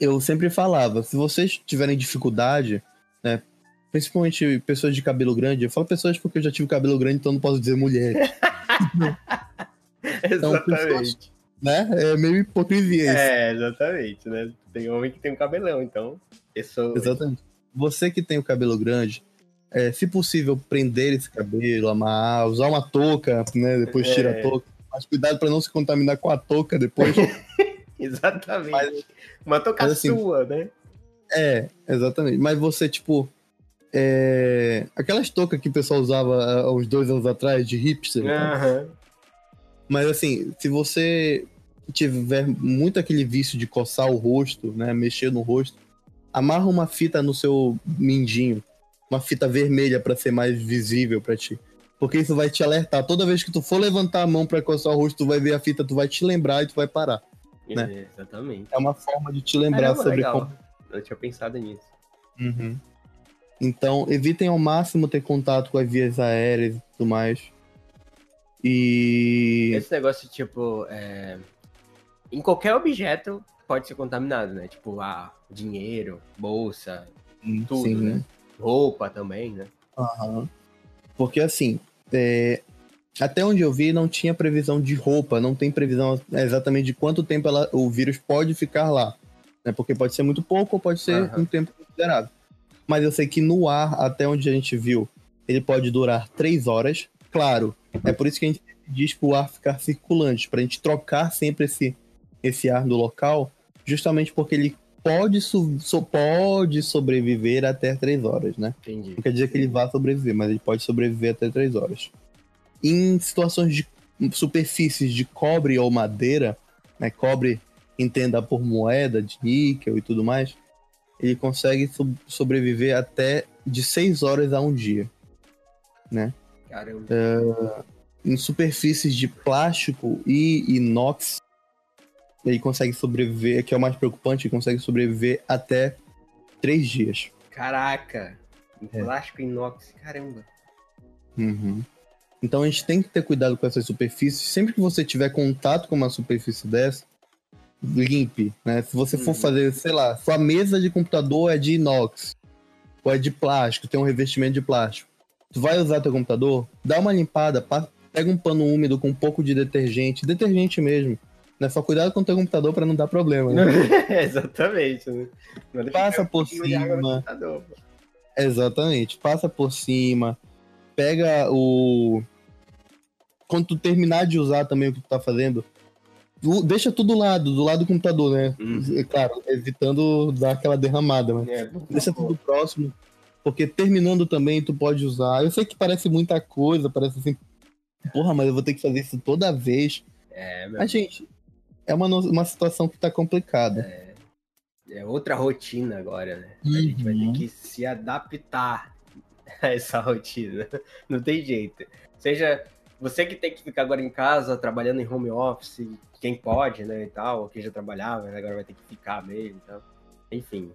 Eu sempre falava, se vocês tiverem dificuldade, né? Principalmente pessoas de cabelo grande, eu falo pessoas porque eu já tive cabelo grande, então não posso dizer mulheres, Então, exatamente. né? É meio hipocrisia isso. É, exatamente, né? Tem homem que tem um cabelão, então. Pessoa. Exatamente. Você que tem o cabelo grande, é, se possível, prender esse cabelo, amarrar, usar uma touca, né? Depois tira É. a touca. Mas cuidado para não se contaminar com a touca depois. Exatamente. Mas- Uma toca mas assim- sua, né? é, exatamente. Mas você, tipo. É... Aquelas toucas que o pessoal usava há uns dois anos atrás, de hipster. Aham. Mas assim, se você tiver muito aquele vício de coçar o rosto, né? Mexer no rosto, amarra uma fita no seu mindinho. Uma fita vermelha para ser mais visível para ti. Porque isso vai te alertar. Toda vez que tu for levantar a mão para coçar o rosto, tu vai ver a fita, tu vai te lembrar e tu vai parar. Né? Exatamente. É uma forma de te lembrar Caramba, sobre legal. como. Eu tinha pensado nisso. Uhum. Então, evitem ao máximo ter contato com as vias aéreas e tudo mais. E. Esse negócio, tipo, é... em qualquer objeto pode ser contaminado, né? Tipo, ah, dinheiro, bolsa, tudo, Sim, né? roupa também, né? Aham. Porque assim, é, até onde eu vi, não tinha previsão de roupa, não tem previsão exatamente de quanto tempo ela- o vírus pode ficar lá. Né? Porque pode ser muito pouco ou pode ser Aham. um tempo considerável. Mas eu sei que no ar, até onde a gente viu, ele pode durar três horas. Claro, é por isso que a gente diz para o ar ficar circulante, para a gente trocar sempre esse, esse ar do local, justamente porque ele pode, so- pode sobreviver até três horas, né? Entendi. Não quer dizer que ele vá sobreviver, mas ele pode sobreviver até três horas. Em situações de superfícies de cobre ou madeira, né, cobre entenda por moeda de níquel e tudo mais, ele consegue so- sobreviver até de seis horas a um dia. Caramba. Em superfícies de plástico e inox, ele consegue sobreviver, que é o mais preocupante, ele consegue sobreviver até três dias. Caraca. É. Plástico inox, caramba. Uhum. Então a gente tem que ter cuidado com essas superfícies. Sempre que você tiver contato com uma superfície dessa, limpe, né? Se você for Uhum. fazer, sei lá, sua mesa de computador é de inox ou é de plástico, tem um revestimento de plástico. Tu vai usar teu computador, dá uma limpada, pa- pega um pano úmido com um pouco de detergente, detergente mesmo. Né? Só cuidado com o teu computador para não dar problema. Né? Exatamente. Né? Deixa Passa por cima. Exatamente. Passa por cima. Pega o. Quando tu terminar de usar também o que tu tá fazendo, deixa tudo do lado, do lado do computador, né? Uhum. É Claro, evitando dar aquela derramada, mas É, deixa tudo próximo. Porque terminando também, tu pode usar. Eu sei que parece muita coisa, parece assim. Porra, mas eu vou ter que fazer isso toda vez. É, meu, Mas, gente, é uma, uma situação que tá complicada. é outra rotina agora, né? A gente vai ter Uhum. que se adaptar a essa rotina. Não tem jeito. Seja você que tem que ficar agora em casa, trabalhando em home office, quem pode, né, e tal, quem já trabalhava, agora vai ter que ficar mesmo, então. Enfim,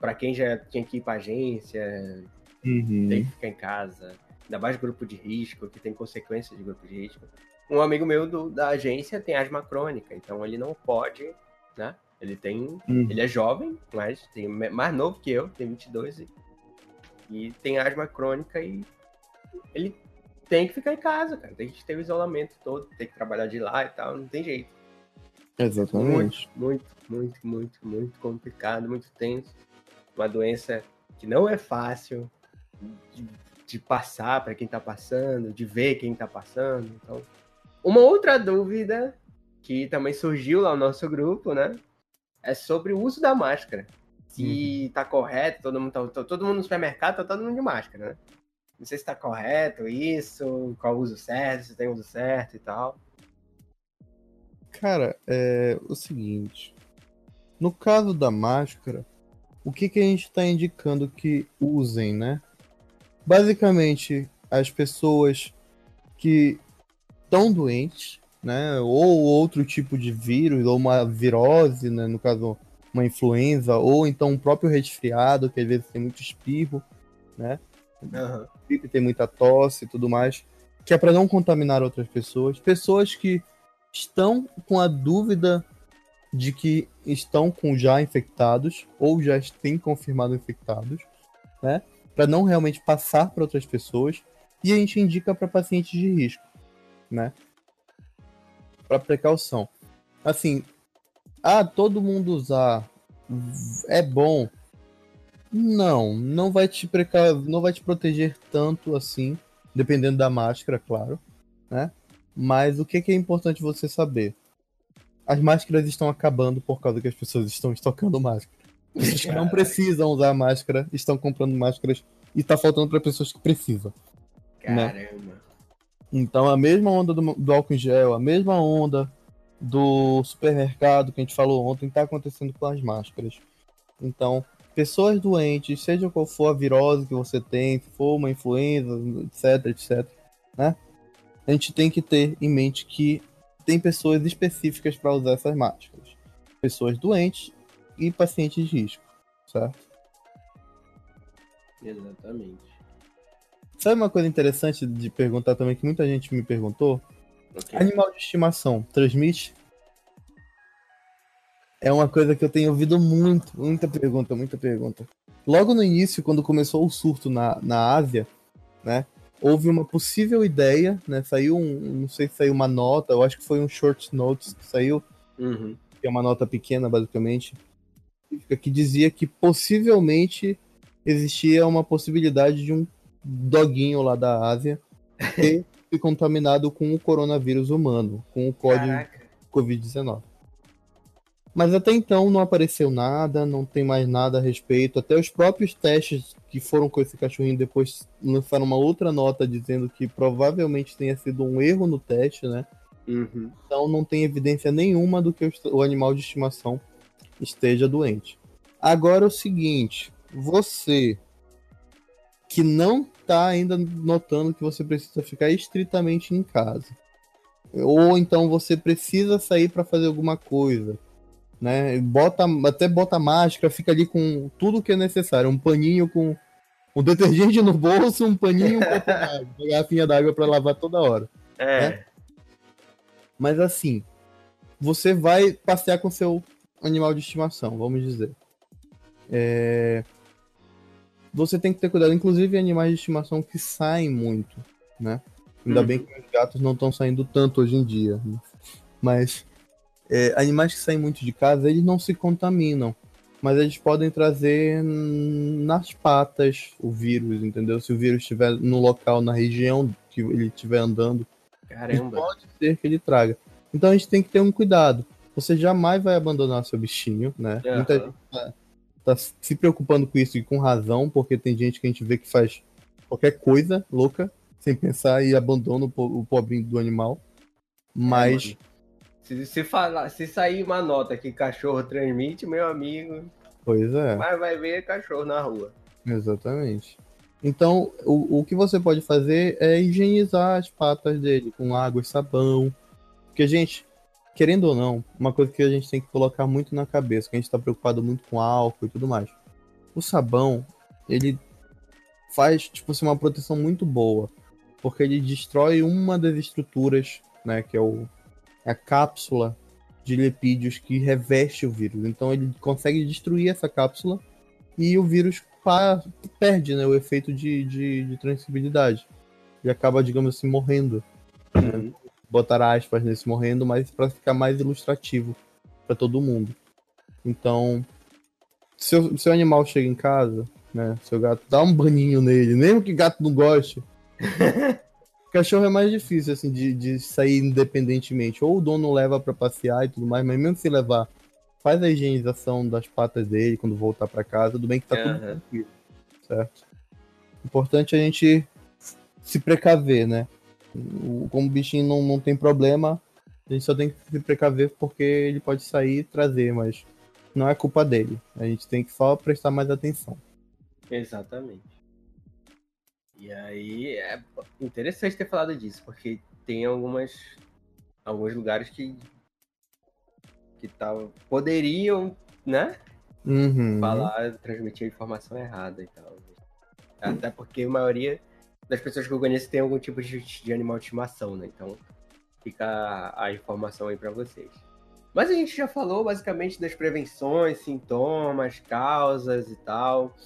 pra quem já tinha que ir pra agência, Uhum. tem que ficar em casa, ainda mais grupo de risco, que tem consequências de grupo de risco. Um amigo meu do- da agência tem asma crônica, então ele não pode, né? Ele tem Uhum. ele é jovem, mas tem mais novo que eu, tem 22 e, e tem asma crônica e ele tem que ficar em casa, cara. Tem que ter o isolamento todo, tem que trabalhar de lá e tal, não tem jeito. Exatamente. Muito, muito, muito, muito complicado, muito tenso. Uma doença que não é fácil de, de passar para quem tá passando, de ver quem tá passando. Então, uma outra dúvida que também surgiu lá no nosso grupo, né? É sobre o uso da máscara. Se tá correto, todo mundo, tá, todo mundo no supermercado tá todo mundo de máscara, né? Não sei se tá correto isso, qual o uso certo, se tem uso certo e tal. Cara, é o seguinte. No caso da máscara, o que, que a gente está indicando que usem, né? Basicamente, as pessoas que estão doentes, né? Ou outro tipo de vírus, ou uma virose, né? No caso, uma influenza, ou então um próprio resfriado, que às vezes tem muito espirro, né? Gripe, tem muita tosse e tudo mais, que é para não contaminar outras pessoas. Pessoas que estão com a dúvida de que estão com já infectados ou já têm confirmado infectados, né? Para não realmente passar para outras pessoas. E a gente indica para pacientes de risco, né? Para precaução. Assim, ah, todo mundo usar é bom. Não, não vai te preca... não vai te proteger tanto assim, dependendo da máscara, claro, né? Mas o que, que é importante você saber? As máscaras estão acabando por causa que as pessoas estão estocando máscara. Pessoas que não precisam usar máscara estão comprando máscaras e tá faltando para pessoas que precisam. Caramba. Então a mesma onda do, do álcool em gel, a mesma onda do supermercado que a gente falou ontem tá acontecendo com as máscaras. Então, pessoas doentes, seja qual for a virose que você tem, se for uma influenza, etc, etc, né? A gente tem que ter em mente que tem pessoas específicas para usar essas máscaras. Pessoas doentes e pacientes de risco, certo? Exatamente. Sabe uma coisa interessante de perguntar também que muita gente me perguntou? Ok. Animal de estimação transmite? É uma coisa que eu tenho ouvido muito, muita pergunta, muita pergunta. Logo no início, quando começou o surto na, na Ásia, né? Houve uma possível ideia, né? Saiu um, não sei se saiu uma nota, eu acho que foi um short notes que saiu, Uhum. que é uma nota pequena, basicamente, que dizia que possivelmente existia uma possibilidade de um doguinho lá da Ásia ter se contaminado com o coronavírus humano, com o código Caraca. Covid-19. Mas até então não apareceu nada, não tem mais nada a respeito. Até os próprios testes que foram com esse cachorrinho depois lançaram uma outra nota dizendo que provavelmente tenha sido um erro no teste, né? Uhum. Então não tem evidência nenhuma do que o animal de estimação esteja doente. Agora é o seguinte, você que não está ainda notando que você precisa ficar estritamente em casa, ou então você precisa sair para fazer alguma coisa, né? Bota até bota máscara, fica ali com tudo que é necessário, um paninho com um detergente no bolso, um paninho, um uma garrafinha d'água para lavar toda hora. É. Mas assim, você vai passear com seu animal de estimação, vamos dizer. É, Você tem que ter cuidado, inclusive animais de estimação que saem muito, né? Ainda Uhum. bem que os gatos não estão saindo tanto hoje em dia. né? Mas é, animais que saem muito de casa, eles não se contaminam. Mas eles podem trazer nas patas o vírus, entendeu? Se o vírus estiver no local, na região que ele estiver andando, pode ser que ele traga. Então a gente tem que ter um cuidado. Você jamais vai abandonar seu bichinho, né? Aham. Muita gente tá, se preocupando com isso e com razão, porque tem gente que a gente vê que faz qualquer coisa louca, sem pensar, e abandona o, po- o pobrinho do animal. Mas, mano. Se, se, falar, se sair uma nota que cachorro transmite, meu amigo, pois é. mas vai ver cachorro na rua. Exatamente. Então, o, o que você pode fazer é higienizar as patas dele com água e sabão. Porque, gente, querendo ou não, uma coisa que a gente tem que colocar muito na cabeça, que a gente tá preocupado muito com álcool e tudo mais. O sabão, ele faz, tipo assim, uma proteção muito boa. Porque ele destrói uma das estruturas, né, que é o, a cápsula de lipídios que reveste o vírus. Então, ele consegue destruir essa cápsula e o vírus pa- perde né, o efeito de, de, de transmissibilidade. E acaba, digamos assim, morrendo. Uhum. Botar aspas nesse morrendo, mas para ficar mais ilustrativo para todo mundo. Então, seu, seu animal chega em casa, né? Seu gato dá um baninho nele, mesmo que gato não goste. Cachorro é mais difícil, assim, de, de sair independentemente. Ou o dono leva para passear e tudo mais, mas mesmo se levar, faz a higienização das patas dele quando voltar para casa, tudo bem que tá tudo Aham. tranquilo, certo? Importante a gente se precaver, né? O- Como o bichinho não, não tem problema, a gente só tem que se precaver porque ele pode sair e trazer, mas não é culpa dele. A gente tem que só prestar mais atenção. Exatamente. E aí é interessante ter falado disso, porque tem algumas alguns lugares que que tal poderiam, né, Uhum. falar, transmitir a informação errada e tal. Até porque a maioria das pessoas que eu conheço tem algum tipo de, de animal de estimação, né? Então fica a, a informação aí pra vocês. Mas a gente já falou basicamente das prevenções, sintomas, causas e tal,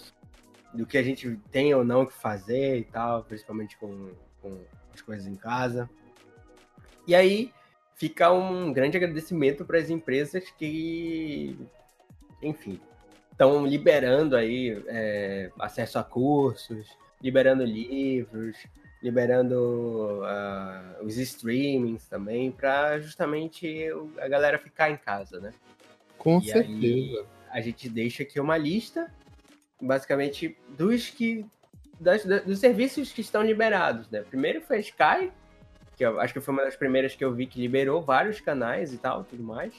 do que a gente tem ou não que fazer e tal, principalmente com, com as coisas em casa. E aí fica um grande agradecimento para as empresas que, enfim, estão liberando aí é, acesso a cursos, liberando livros, liberando ah, os streamings também, para justamente a galera ficar em casa, né? Com E certeza. aí a gente deixa aqui uma lista, basicamente, dos que. das- da- dos serviços que estão liberados, né? Primeiro foi a Sky, que eu acho que foi uma das primeiras que eu vi que liberou vários canais e tal, tudo mais.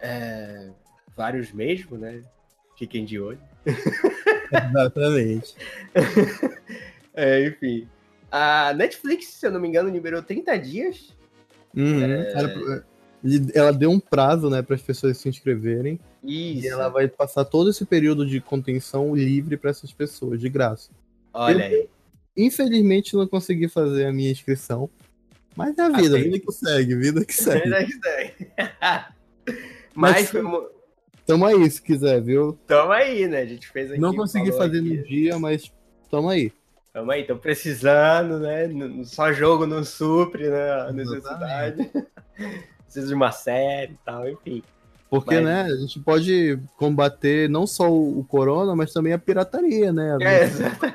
É, vários mesmo, né? Fiquem de olho. Exatamente. É, enfim. A Netflix, se eu não me engano, liberou 30 dias. Uhum. Era- ele- Ela deu um prazo, né, para as pessoas se inscreverem. Isso. E ela vai passar todo esse período de contenção livre para essas pessoas, de graça. Olha aí. Infelizmente não consegui fazer a minha inscrição. Mas é a vida, Aceito. vida que segue, vida que segue. É isso aí. Mas Mas, foi- Tamo aí, se quiser, viu? tamo aí, né? A gente fez aqui. Não consegui fazer aqui. no dia, mas tamo aí. Tamo aí, tô precisando, né? Só jogo não supre, né? A necessidade. Preciso de uma série e tal, enfim. Porque, Mas- né, a gente pode combater não só o o corona, mas também a pirataria, né? É, exata-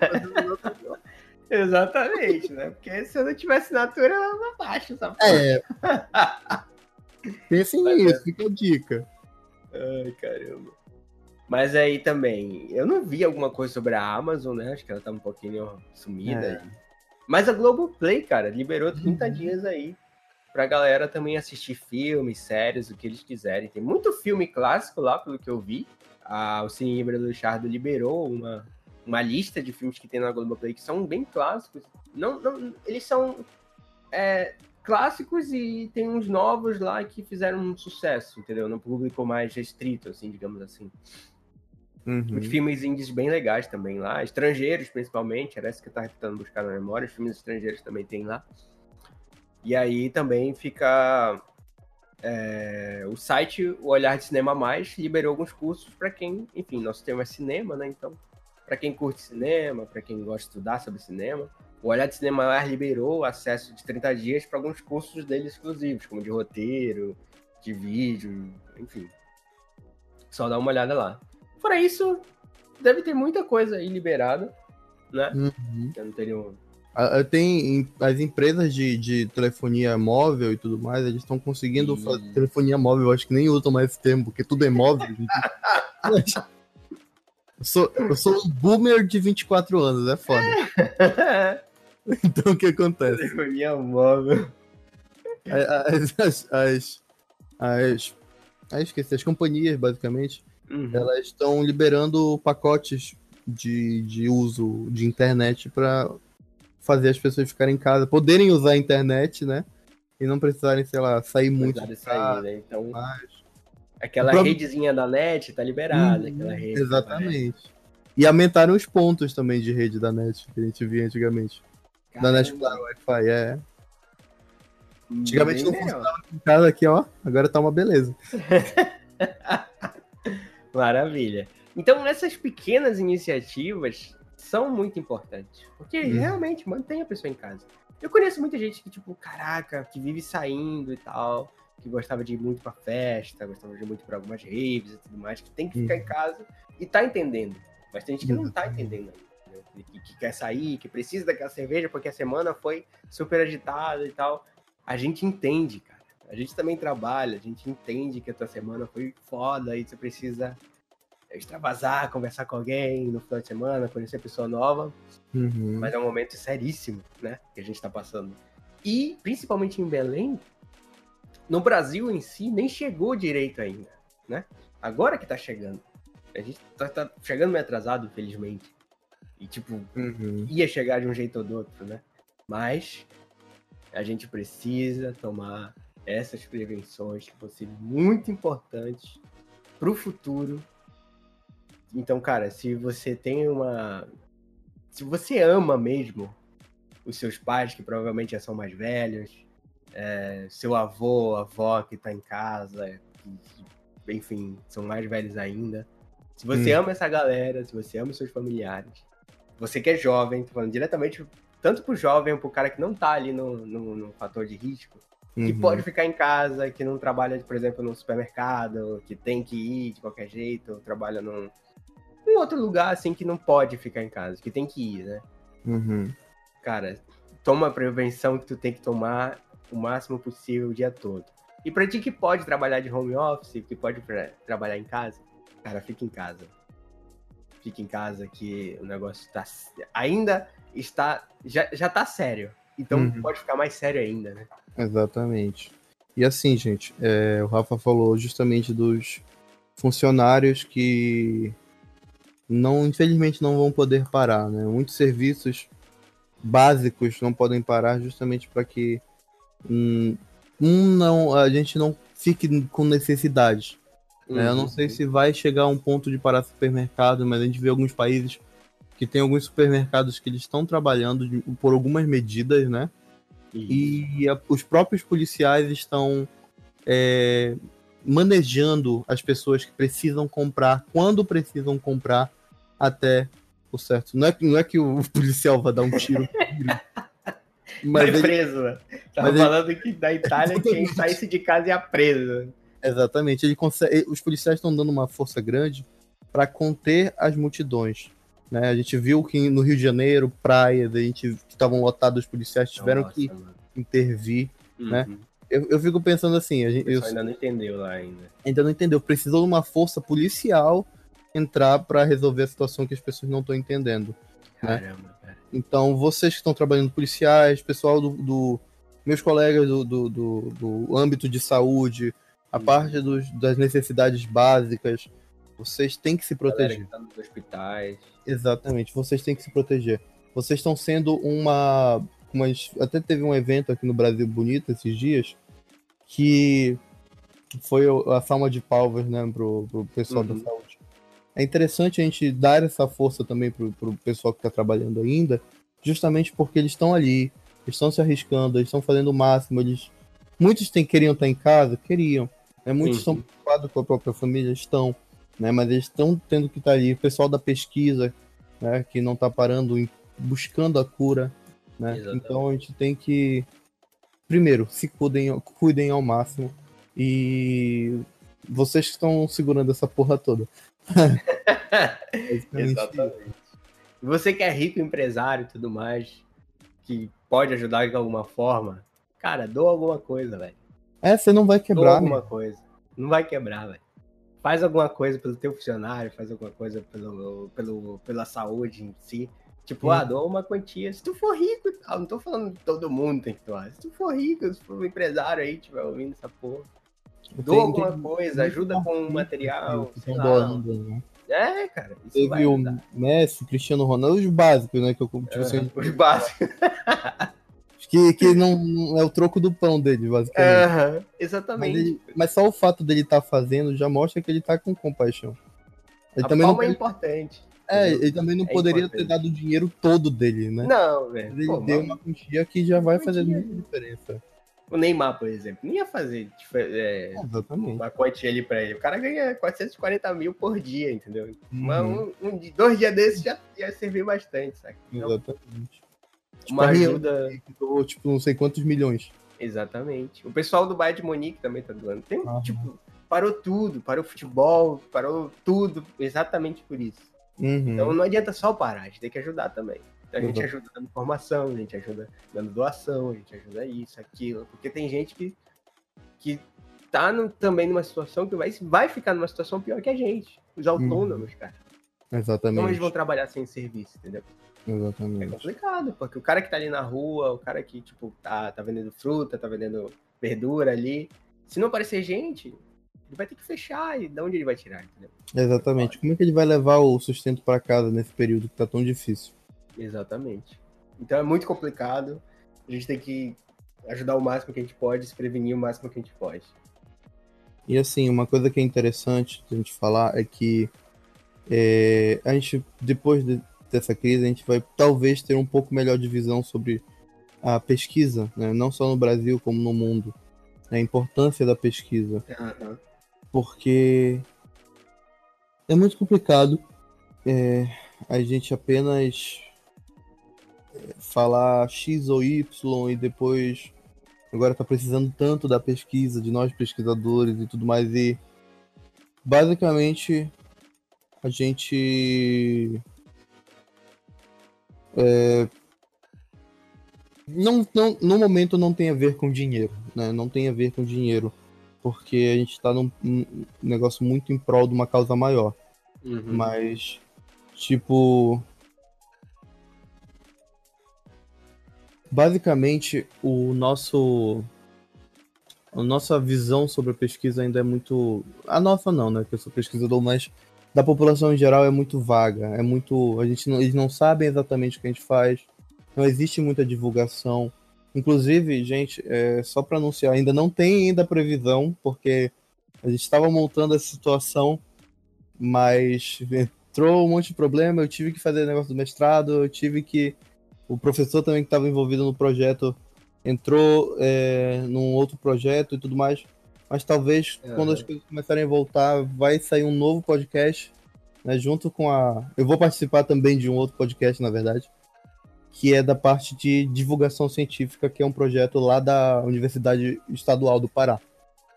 Exatamente, né? Porque se eu não tivesse assinatura, eu não baixo essa porra. É. Pensem é. nisso, fica a dica. Ai, caramba. Mas aí também, eu não vi alguma coisa sobre a Amazon, né? Acho que ela tá um pouquinho sumida. É. Mas a Globoplay, cara, liberou 30 Uhum. dias aí pra galera também assistir filmes, séries, o que eles quiserem. Tem muito filme clássico lá, pelo que eu vi. Ah, o Cine Híbrido do Chardo liberou uma, uma lista de filmes que tem na Globoplay que são bem clássicos. Não, não, eles são é, clássicos e tem uns novos lá que fizeram um sucesso, entendeu? No público mais restrito, assim, digamos assim. Uhum. Uns filmes indies bem legais também lá, estrangeiros principalmente, era isso que eu tava tentando buscar na memória, os filmes estrangeiros também tem lá. E aí também fica é, o site, o Olhar de Cinema Mais, liberou alguns cursos para quem, enfim, nosso tema é cinema, né? Então, para quem curte cinema, para quem gosta de estudar sobre cinema, o Olhar de Cinema Mais liberou acesso de 30 dias para alguns cursos dele exclusivos, como de roteiro, de vídeo, enfim. Só dá uma olhada lá. Fora isso, deve ter muita coisa aí liberada, né? Uhum. Eu não tenho Tem as empresas de, de telefonia móvel e tudo mais, eles estão conseguindo fazer telefonia móvel. Eu acho que nem usam mais esse termo, porque tudo é móvel. eu, sou, eu sou um boomer de 24 anos, é foda. então o que acontece? Telefonia móvel. As, as, as, as, ah, esqueci, as companhias, basicamente, uhum. elas estão liberando pacotes de, de uso de internet para fazer as pessoas ficarem em casa, poderem usar a internet, né? E não precisarem, sei lá, sair muito. Sair, né? Então, mas... aquela próprio... redezinha da net tá liberada, hum, aquela rede. Exatamente. E aumentaram os pontos também de rede da net que a gente via antigamente. Caramba. Da net para Wi-Fi, é. Antigamente não funcionava em casa aqui, ó. Agora tá uma beleza. Maravilha. Então, essas pequenas iniciativas são muito importantes. Porque hum. realmente mantém a pessoa em casa. Eu conheço muita gente que, tipo, caraca, que vive saindo e tal, que gostava de ir muito pra festa, gostava de ir muito pra algumas raves e tudo mais, que tem que ficar hum. em casa e tá entendendo. Mas tem gente que não tá entendendo ainda. Que, que quer sair, que precisa daquela cerveja porque a semana foi super agitada e tal a gente entende, cara. A gente também trabalha, a gente entende que a tua semana foi foda e você precisa extravasar, conversar com alguém no final de semana, conhecer pessoa nova. Uhum. Mas é um momento seríssimo, né? Que a gente tá passando. E, principalmente em Belém, no Brasil em si, nem chegou direito ainda, né? Agora que tá chegando. A gente tá, tá chegando meio atrasado, infelizmente. E, tipo, uhum. ia chegar de um jeito ou do outro, né? Mas a gente precisa tomar essas prevenções que vão ser muito importantes para o futuro. Então, cara, se você tem uma. Se você ama mesmo os seus pais, que provavelmente já são mais velhos, é, seu avô, avó que está em casa, que, enfim, são mais velhos ainda. Se você hum. ama essa galera, se você ama os seus familiares, você que é jovem, tô falando diretamente tanto pro jovem, pro cara que não tá ali no, no, no fator de risco, uhum. que pode ficar em casa, que não trabalha, por exemplo, no supermercado, que tem que ir de qualquer jeito, ou trabalha num, num outro lugar, assim, que não pode ficar em casa, que tem que ir, né? Uhum. Cara, toma a prevenção que tu tem que tomar o máximo possível o dia todo. E pra ti que pode trabalhar de home office, que pode trabalhar em casa, cara, fica em casa. Fica em casa que o negócio tá ainda está já, já tá sério. Então uhum. pode ficar mais sério ainda, né? Exatamente. E assim, gente, é, o Rafa falou justamente dos funcionários que não, infelizmente, não vão poder parar, né? Muitos serviços básicos não podem parar justamente para que um, um, não a gente não fique com necessidade. Uhum. Né? Eu não sei uhum. se vai chegar a um ponto de parar supermercado, mas a gente vê alguns países que tem alguns supermercados que eles estão trabalhando de, por algumas medidas, né? Isso. E a, os próprios policiais estão é, manejando as pessoas que precisam comprar, quando precisam comprar, até o certo. Não é, não é que o policial vai dar um tiro. mas é preso. Ele, Tava mas falando ele... que da Itália quem saísse de casa ia preso. Exatamente. Ele consegue, os policiais estão dando uma força grande para conter as multidões. Né? A gente viu que no Rio de Janeiro, praias, a gente estavam lotados, os policiais tiveram Nossa, que mano. intervir, né? uhum. né? Eu, eu fico pensando assim, a gente eu, ainda não entendeu lá ainda. Ainda não entendeu. Precisou de uma força policial entrar para resolver a situação que as pessoas não estão entendendo. Né? Caramba, cara. Então, vocês que estão trabalhando policiais, pessoal do, do meus colegas do, do, do, do, âmbito de saúde, a parte dos, das necessidades básicas, vocês têm que se proteger. Tá nos hospitais. Exatamente, vocês têm que se proteger. Vocês estão sendo uma, uma. Até teve um evento aqui no Brasil bonito esses dias que foi a salma de palmas, né, pro, pro pessoal uhum. da saúde. É interessante a gente dar essa força também pro, pro pessoal que está trabalhando ainda, justamente porque eles estão ali, eles estão se arriscando, eles estão fazendo o máximo, eles. Muitos tem, queriam estar em casa, queriam. Né? Muitos uhum. estão preocupados com a própria família, estão né? Mas eles estão tendo que estar tá ali. O pessoal da pesquisa, né? Que não está parando em, buscando a cura, né? Então a gente tem que primeiro se cuidem, cuidem ao máximo e vocês que estão segurando essa porra toda. Exatamente. Você que é rico, empresário e tudo mais, que pode ajudar de alguma forma, cara, doa alguma coisa, velho. É, você não vai quebrar, alguma né? coisa. Não vai quebrar, velho. Faz alguma coisa pelo teu funcionário, faz alguma coisa pelo, pelo, pela saúde em si. Tipo, ah, doa uma quantia. Se tu for rico e tal, não tô falando que todo mundo tem que doar. Se tu for rico, se for um empresário aí, tiver ouvindo essa porra, doa Tem- alguma tem coisa, muito ajuda com artista material, estão doando, né? É, cara, Teve o. Messi, Cristiano Ronaldo, os básicos, né? Que, eu, tipo, assim, Os básicos. que, que não, não é o troco do pão dele, basicamente. Mas, exatamente. ele- mas só o fato dele estar fazendo já mostra que ele tá com compaixão. Ele a também não, palma é pode- importante. é, ele também não É poderia importante. ter dado o dinheiro todo dele, né? Não, velho. Ele Pô, deu mas uma quantia que já vai fazer muita diferença. O Neymar, por exemplo, não ia fazer tipo, é, Exatamente. uma quantia ali pra ele. O cara ganha 440 mil por dia, entendeu? Mas Uhum, um, um, dois dias desses já ia servir bastante, sabe? Então, Exatamente. Uma a Rihanna, ajuda. que doou, tipo, não sei quantos milhões. Exatamente. O pessoal do Bayern de Munique também tá doando. Tem, tipo, parou tudo, parou o futebol, parou tudo, exatamente por isso. Uhum. Então não adianta só parar, a gente tem que ajudar também. Então a gente Exato. ajuda dando informação, a gente ajuda dando doação, a gente ajuda isso, aquilo. Porque tem gente que, que tá no- também numa situação que vai, vai ficar numa situação pior que a gente. Os autônomos, cara. Como Exatamente. eles vão trabalhar sem serviço, entendeu? É Exatamente. complicado, porque o cara que tá ali na rua, o cara que, tipo, tá, tá vendendo fruta, tá vendendo verdura ali, se não aparecer gente, ele vai ter que fechar e de onde ele vai tirar, entendeu? Exatamente. Como é que ele vai levar o sustento pra casa nesse período que tá tão difícil? Exatamente. Então é muito complicado. A gente tem que ajudar o máximo que a gente pode, se prevenir o máximo que a gente pode. E assim, uma coisa que é interessante a gente falar é que é, a gente, depois de- dessa crise, a gente vai talvez ter um pouco melhor de visão sobre a pesquisa, né? não só no Brasil como no mundo. A importância da pesquisa. porque é muito complicado é, a gente apenas é, falar X ou Y e depois agora tá precisando tanto da pesquisa, de nós pesquisadores e tudo mais, e basicamente a gente é, não, não, no momento não tem a ver com dinheiro, né? Não tem a ver com dinheiro porque a gente tá num, num negócio muito em prol de uma causa maior. Uhum. Mas, tipo. Basicamente, o nosso. A nossa visão sobre a pesquisa ainda é muito. A nossa não, né? Que eu sou pesquisador, mas da população em geral é muito vaga. É muito. A gente não, eles não sabem exatamente o que a gente faz. Não existe muita divulgação. Inclusive, gente, é, só para anunciar, ainda não tem ainda previsão, porque a gente estava montando essa situação, mas entrou um monte de problema, eu tive que fazer negócio do mestrado, eu tive que. O professor também que estava envolvido no projeto entrou é, num outro projeto e tudo mais. Mas talvez Aham. quando as coisas começarem a voltar, vai sair um novo podcast, né? Junto com a. Eu vou participar também de um outro podcast, na verdade que é da parte de divulgação científica, que é um projeto lá da Universidade Estadual do Pará.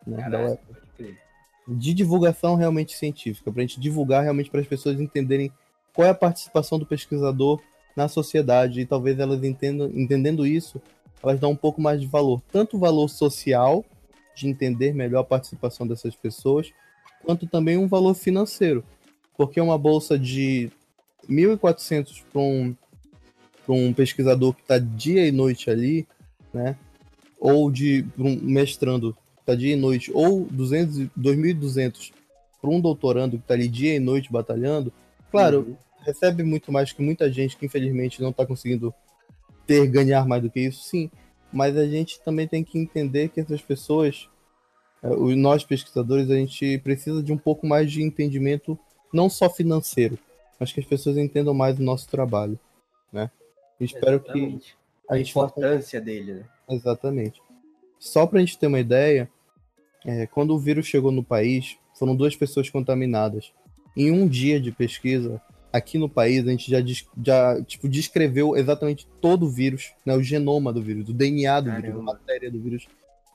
Né, Caraca, de divulgação realmente científica, para a gente divulgar realmente para as pessoas entenderem qual é a participação do pesquisador na sociedade e talvez elas entendam, entendendo isso, elas dão um pouco mais de valor, tanto valor social de entender melhor a participação dessas pessoas, quanto também um valor financeiro, porque uma bolsa de 1.400 para um um pesquisador que está dia e noite ali, né? Ou de um mestrando que está dia e noite, ou 200, e- 2.200 para um doutorando que está ali dia e noite batalhando, claro, Uhum. recebe muito mais que muita gente que infelizmente não está conseguindo ter ganhar mais do que isso, sim. Mas a gente também tem que entender que essas pessoas, os nós pesquisadores, a gente precisa de um pouco mais de entendimento, não só financeiro, mas que as pessoas entendam mais o nosso trabalho, né? Espero que Exatamente. a A gente faça importância dele, né? Exatamente. Só para a gente ter uma ideia, é, quando o vírus chegou no país, foram duas pessoas contaminadas. Em um dia de pesquisa, aqui no país, a gente já, já tipo, descreveu exatamente todo o vírus, né, o genoma do vírus, o DNA do vírus, a Caramba. matéria do vírus,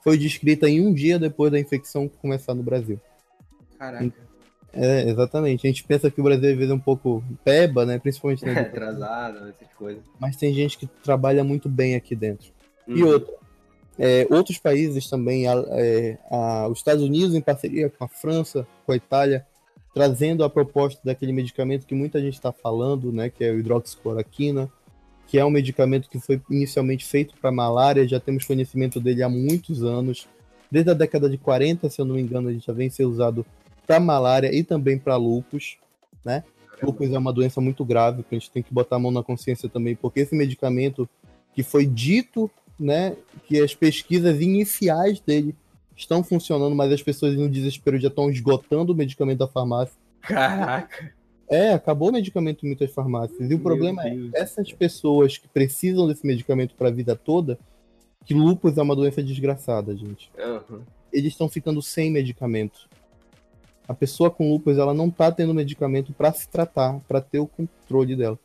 foi descrita em um dia depois da infecção começar no Brasil. Caraca. É, exatamente. A gente pensa que o Brasil às vezes é um pouco peba, né? Principalmente na atrasado, essas coisas. Mas tem gente que trabalha muito bem aqui dentro. Uhum. E outra, é, outros países também, a, é, a, os Estados Unidos em parceria com a França, com a Itália, trazendo a proposta daquele medicamento que muita gente está falando, né? Que é o hidroxicloroquina, que é um medicamento que foi inicialmente feito para malária, já temos conhecimento dele há muitos anos. Desde a década de 40, se eu não me engano, ele já vem ser usado para malária e também para lupus, né? Lupus é uma doença muito grave, que a gente tem que botar a mão na consciência também, porque esse medicamento que foi dito, né, que as pesquisas iniciais dele estão funcionando, mas as pessoas no desespero já estão esgotando o medicamento da farmácia. Caraca. É, acabou o medicamento em muitas farmácias. E o Meu problema é Deus é essas pessoas que precisam desse medicamento para a vida toda, que lupus é uma doença desgraçada, gente. Uhum. Eles estão ficando sem medicamento a pessoa com lúpus ela não tá tendo medicamento para se tratar, para ter o controle dela.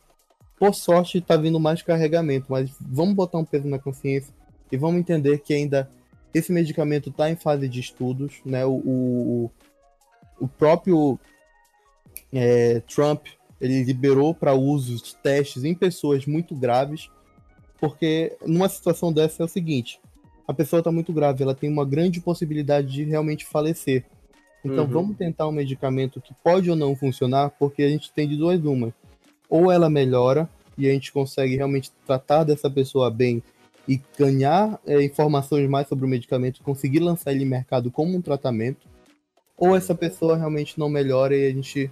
Por sorte, tá vindo mais carregamento, mas vamos botar um peso na consciência e vamos entender que ainda esse medicamento está em fase de estudos, né? O, o, o próprio é, Trump ele liberou para uso de testes em pessoas muito graves, porque numa situação dessa é o seguinte: a pessoa está muito grave, ela tem uma grande possibilidade de realmente falecer. Então uhum. vamos tentar um medicamento que pode ou não funcionar, porque a gente tem de duas uma. Ou ela melhora e a gente consegue realmente tratar dessa pessoa bem e ganhar é, informações mais sobre o medicamento, conseguir lançar ele em mercado como um tratamento, ou essa pessoa realmente não melhora e a gente,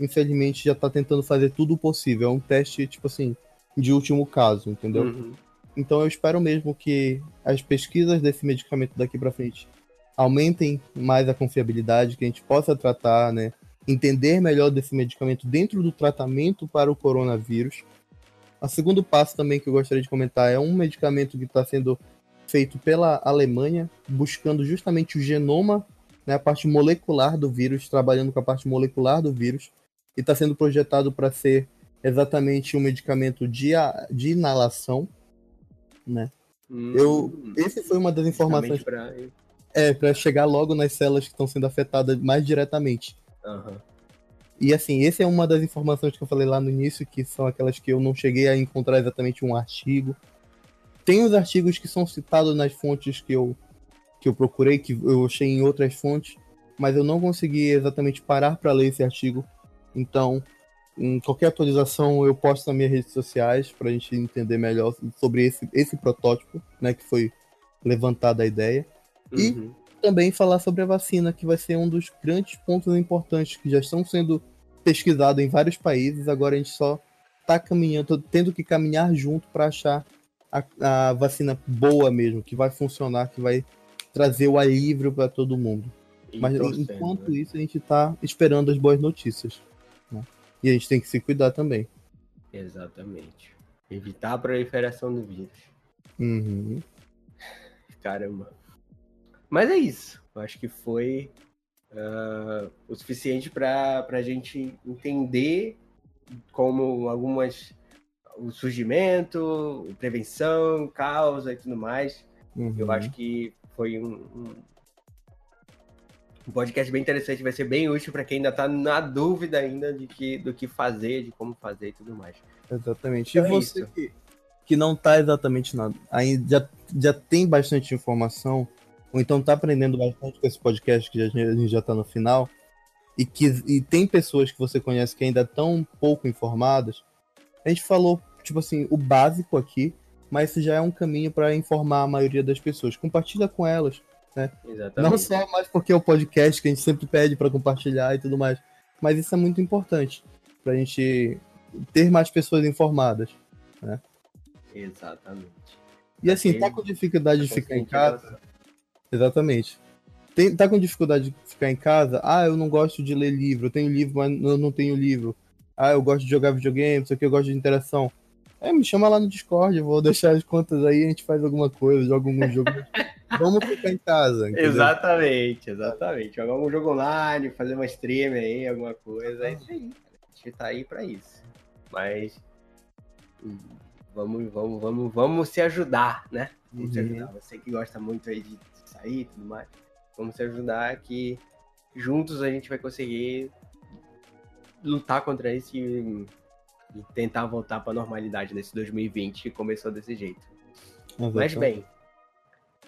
infelizmente, já está tentando fazer tudo o possível. É um teste, tipo assim, de último caso, entendeu? Uhum. Então eu espero mesmo que as pesquisas desse medicamento daqui para frente aumentem mais a confiabilidade, que a gente possa tratar, né, entender melhor desse medicamento dentro do tratamento para o coronavírus. O segundo passo também que eu gostaria de comentar é um medicamento que está sendo feito pela Alemanha, buscando justamente o genoma, né, a parte molecular do vírus, trabalhando com a parte molecular do vírus, e está sendo projetado para ser exatamente um medicamento de, de inalação, né? Hum, eu, esse foi uma das informações. Pra... É, para chegar logo nas células que estão sendo afetadas mais diretamente. Uhum. E assim, essa é uma das informações que eu falei lá no início, que são aquelas que eu não cheguei a encontrar exatamente um artigo. Tem os artigos que são citados nas fontes que eu, que eu procurei, que eu achei em outras fontes, mas eu não consegui exatamente parar para ler esse artigo. Então, em qualquer atualização eu posto nas minhas redes sociais para a gente entender melhor sobre esse, esse protótipo, né, que foi levantada a ideia. E uhum. Também falar sobre a vacina, que vai ser um dos grandes pontos importantes que já estão sendo pesquisados em vários países. Agora a gente só está caminhando, tendo que caminhar junto para achar a, a, vacina boa mesmo, que vai funcionar, que vai trazer o alívio para todo mundo. E Mas enquanto né? isso, a gente está esperando as boas notícias. Né? E a gente tem que se cuidar também. Exatamente. Evitar a proliferação do vírus. Uhum. Caramba. Mas é isso. Eu acho que foi uh, o suficiente para a gente entender como algumas o surgimento, prevenção, causa e tudo mais. Uhum. Eu acho que foi um, um, um, podcast bem interessante, vai ser bem útil para quem ainda está na dúvida ainda de que, do que fazer, de como fazer e tudo mais. Exatamente. Então e é você que, que não está exatamente nada, ainda já, já tem bastante informação, ou então tá aprendendo bastante com esse podcast que a gente já tá no final, e que e tem pessoas que você conhece que ainda estão pouco informadas, a gente falou, tipo assim, o básico aqui, mas isso já é um caminho para informar a maioria das pessoas. Compartilha com elas, né? Exatamente. Não só mais porque é o podcast que a gente sempre pede para compartilhar e tudo mais, mas isso é muito importante para a gente ter mais pessoas informadas, né? Exatamente. E assim, tá com dificuldade de ficar em casa, Exatamente. Tem, tá com dificuldade de ficar em casa? Ah, eu não gosto de ler livro, eu tenho livro, mas eu não tenho livro. Ah, eu gosto de jogar videogame, isso aqui eu gosto de interação. É, me chama lá no Discord, eu vou deixar as contas aí, a gente faz alguma coisa, joga algum jogo. Vamos ficar em casa. Entendeu? Exatamente, exatamente. Jogar um jogo online, fazer uma stream aí, alguma coisa. É isso aí. A gente tá aí pra isso. Mas hum, vamos, vamos, vamos, vamos se ajudar, né? Vamos uhum. se ajudar. Você que gosta muito aí de sair e tudo mais. Vamos se ajudar que juntos a gente vai conseguir lutar contra isso e, e tentar voltar para a normalidade nesse 2020 que começou desse jeito. Mas bem,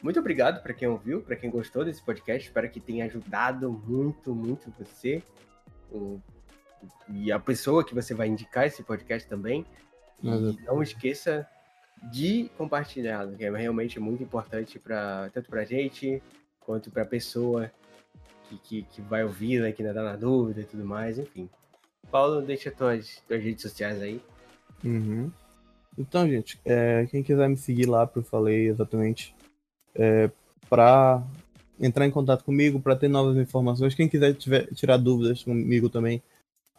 muito obrigado para quem ouviu, para quem gostou desse podcast. Espero que tenha ajudado muito, muito você o, e a pessoa que você vai indicar esse podcast também. E não esqueça de compartilhar, que é realmente muito importante para tanto para a gente quanto para a pessoa que, que, que, vai ouvir, né, que ainda tá na dúvida e tudo mais, enfim. Paulo, deixa tuas, tuas redes sociais aí. Uhum. Então, gente, é, quem quiser me seguir lá, eu falei exatamente, é, para entrar em contato comigo, para ter novas informações, quem quiser tiver, tirar dúvidas comigo também,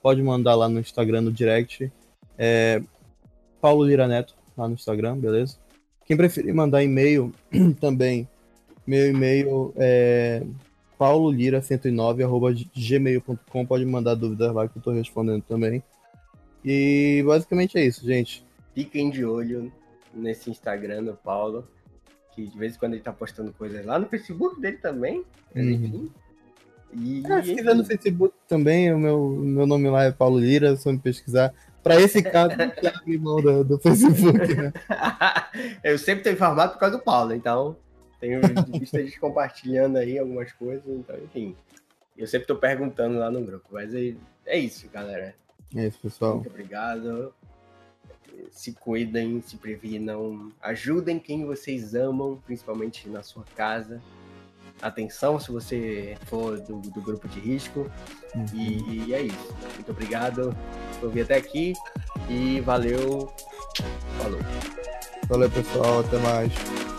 pode mandar lá no Instagram, no direct. É, Paulo Lira Neto, lá no Instagram, beleza? Quem preferir mandar e-mail também, meu e-mail é paulolira109.gmail.com, pode mandar dúvidas lá que eu tô respondendo também. E basicamente é isso, gente. Fiquem de olho nesse Instagram do Paulo, que de vez em quando ele tá postando coisas lá no Facebook dele também, uhum. enfim. E, é, se quiser no Facebook também, o meu, meu nome lá é Paulo Lira, só me pesquisar. Para esse caso, não mão do, do Facebook, né? eu sempre tenho informado por causa do Paulo, então tenho visto a gente compartilhando aí algumas coisas, então, enfim. Eu sempre estou perguntando lá no grupo, mas é, é isso, galera. É isso, pessoal. Muito obrigado. Se cuidem, se previnam, ajudem quem vocês amam, principalmente na sua casa. Atenção se você for do, do grupo de risco. Uhum. E, e, é isso. Muito obrigado por vir até aqui e valeu. Falou. Valeu, pessoal. Até mais.